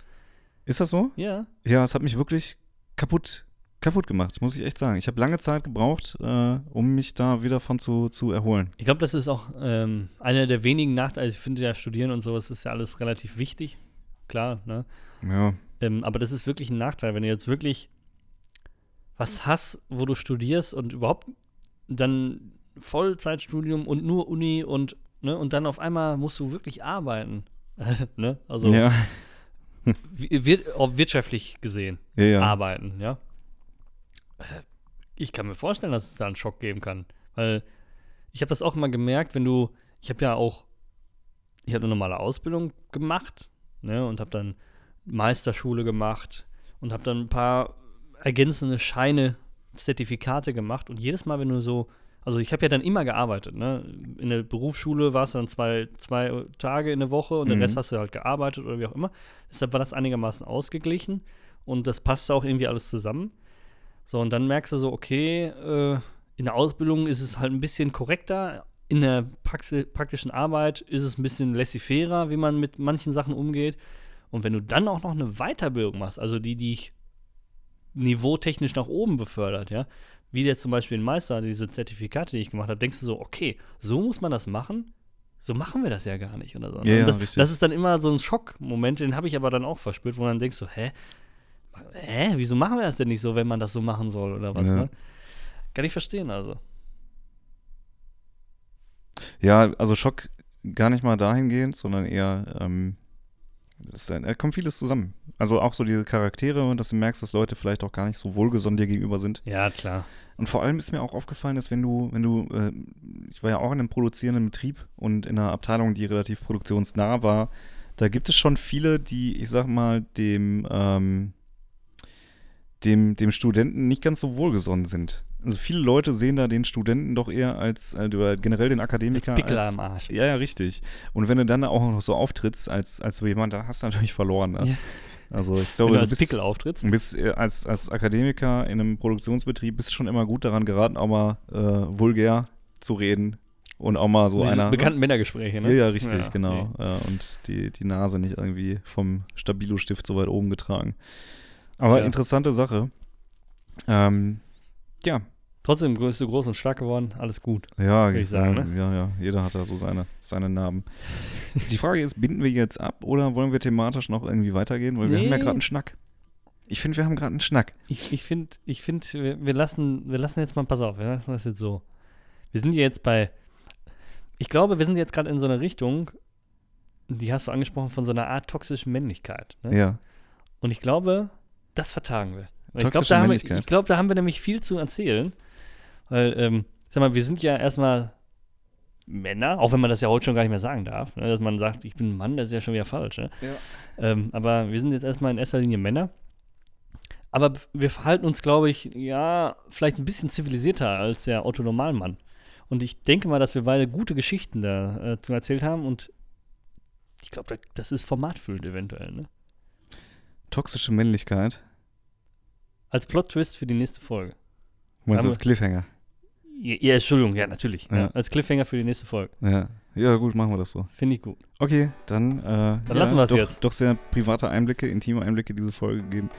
Ist das so? Ja. Ja, es hat mich wirklich kaputt, kaputt gemacht, muss ich echt sagen. Ich habe lange Zeit gebraucht, äh, um mich da wieder von zu, zu erholen. Ich glaube, das ist auch ähm, einer der wenigen Nachteile. Ich finde ja, Studieren und sowas ist ja alles relativ wichtig. Klar, ne? Ja, Ähm, aber das ist wirklich ein Nachteil, wenn du jetzt wirklich was hast, wo du studierst und überhaupt dann Vollzeitstudium und nur Uni und, ne, und dann auf einmal musst du wirklich arbeiten. (laughs) ne? Also ja, wi- wir, wirtschaftlich gesehen ja, ja. arbeiten, ja. Äh, Ich kann mir vorstellen, dass es da einen Schock geben kann. Weil ich habe das auch immer gemerkt, wenn du, ich habe ja auch, ich habe eine normale Ausbildung gemacht, ne, und habe dann Meisterschule gemacht und habe dann ein paar ergänzende Scheine, Zertifikate gemacht und jedes Mal, wenn du so, also ich habe ja dann immer gearbeitet, ne, in der Berufsschule war es dann zwei, zwei Tage in der Woche und den Mhm. Rest hast du halt gearbeitet oder wie auch immer. Deshalb war das einigermaßen ausgeglichen und das passte auch irgendwie alles zusammen. So, und dann merkst du so, okay, äh, in der Ausbildung ist es halt ein bisschen korrekter, in der Praxi praktischen Arbeit ist es ein bisschen laissez-fairer, wie man mit manchen Sachen umgeht. Und wenn du dann auch noch eine Weiterbildung machst, also die, die dich niveautechnisch nach oben befördert, ja, wie jetzt zum Beispiel ein Meister, diese Zertifikate, die ich gemacht habe, denkst du so, okay, so muss man das machen? So machen wir das ja gar nicht oder so. ne? Ja, das, das ist dann immer so ein Schockmoment, den habe ich aber dann auch verspürt, wo man denkst so, hä? Hä? Wieso machen wir das denn nicht so, wenn man das so machen soll oder was, Ja. ne? Kann ich verstehen, also. Ja, also Schock gar nicht mal dahingehend, sondern eher, ähm, da kommt vieles zusammen. Also auch so diese Charaktere und dass du merkst, dass Leute vielleicht auch gar nicht so wohlgesonnen dir gegenüber sind. Ja, klar. Und vor allem ist mir auch aufgefallen, dass wenn du, wenn du, äh, ich war ja auch in einem produzierenden Betrieb und in einer Abteilung, die relativ produktionsnah war, da gibt es schon viele, die, ich sag mal, dem, ähm, dem, dem Studenten nicht ganz so wohlgesonnen sind. Also viele Leute sehen da den Studenten doch eher als, äh, oder generell den Akademiker als, am Arsch. ja, ja, richtig. Und wenn du dann auch noch so auftrittst als, als so jemand, dann hast du natürlich verloren. Ne? Ja. Also ich Wenn glaube, du du als bist, Pickel auftrittst. Du bist äh, als, als Akademiker in einem Produktionsbetrieb bist schon immer gut daran geraten, auch mal äh, vulgär zu reden und auch mal so Diese einer. bekannten Männergespräche, ne? Ja, ja, richtig, Ja, genau. nee. Ja, und die, die Nase nicht irgendwie vom Stabilo-Stift so weit oben getragen. Aber Tja. interessante Sache. Ähm, ja, Trotzdem bist du groß und stark geworden, alles gut. ja, Würde ich sagen, ja, ne? ja, ja, jeder hat da so seine, seine Narben. Die Frage ist, binden wir jetzt ab oder wollen wir thematisch noch irgendwie weitergehen? Weil wir haben ja Nee. gerade einen Schnack. Ich finde, wir haben gerade einen Schnack. Ich, ich finde, ich find, wir, wir, lassen, wir lassen jetzt mal, pass auf, wir lassen das jetzt so. Wir sind ja jetzt bei, ich glaube, wir sind jetzt gerade in so einer Richtung, die hast du angesprochen von so einer Art toxischen Männlichkeit. Ne? Ja. Und ich glaube, das vertagen wir. Ich glaube, Toxische da, glaub, da haben wir nämlich viel zu erzählen. Weil, ähm, sag mal, wir sind ja erstmal Männer, auch wenn man das ja heute schon gar nicht mehr sagen darf. Ne? Dass man sagt, ich bin ein Mann, das ist ja schon wieder falsch. Ne? Ja. Ähm, aber wir sind jetzt erstmal in erster Linie Männer. Aber wir verhalten uns, glaube ich, ja, vielleicht ein bisschen zivilisierter als der Otto-Normalmann. Und ich denke mal, dass wir beide gute Geschichten da äh, zu erzählt haben. Und ich glaube, da- das ist formatfüllend eventuell. Ne? Toxische Männlichkeit. Als Plot-Twist für die nächste Folge. Du meinst als Cliffhanger. Ja, ja, Entschuldigung, ja, natürlich. Ja. Ja. Als Cliffhanger für die nächste Folge. Ja. Ja, gut, machen wir das so. Finde ich gut. Okay, dann, äh, dann lassen wir's doch, jetzt. Doch sehr private Einblicke, intime Einblicke diese Folge gegeben.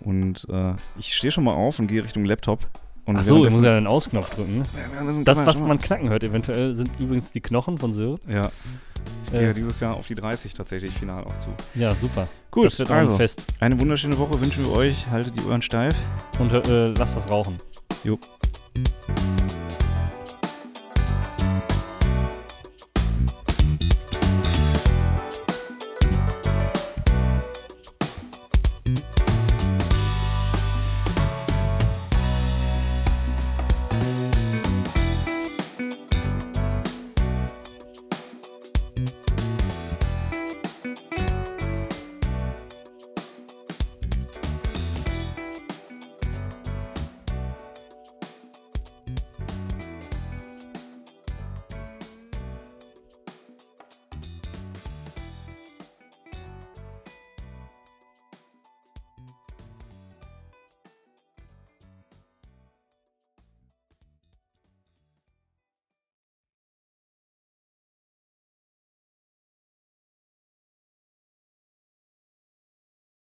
Und äh, ich stehe schon mal auf und gehe Richtung Laptop. Und Achso, ich muss ja den Ausknopf drücken. Ja, Das, was man knacken hört eventuell, sind übrigens die Knochen von Sören. Ja. Ich Äh. gehe ja dieses Jahr auf die 30 tatsächlich final auch zu. Ja, super. Gut, das ein also, Fest. eine wunderschöne Woche wünschen wir euch. Haltet die Ohren steif. Und äh, lasst das rauchen. Jo.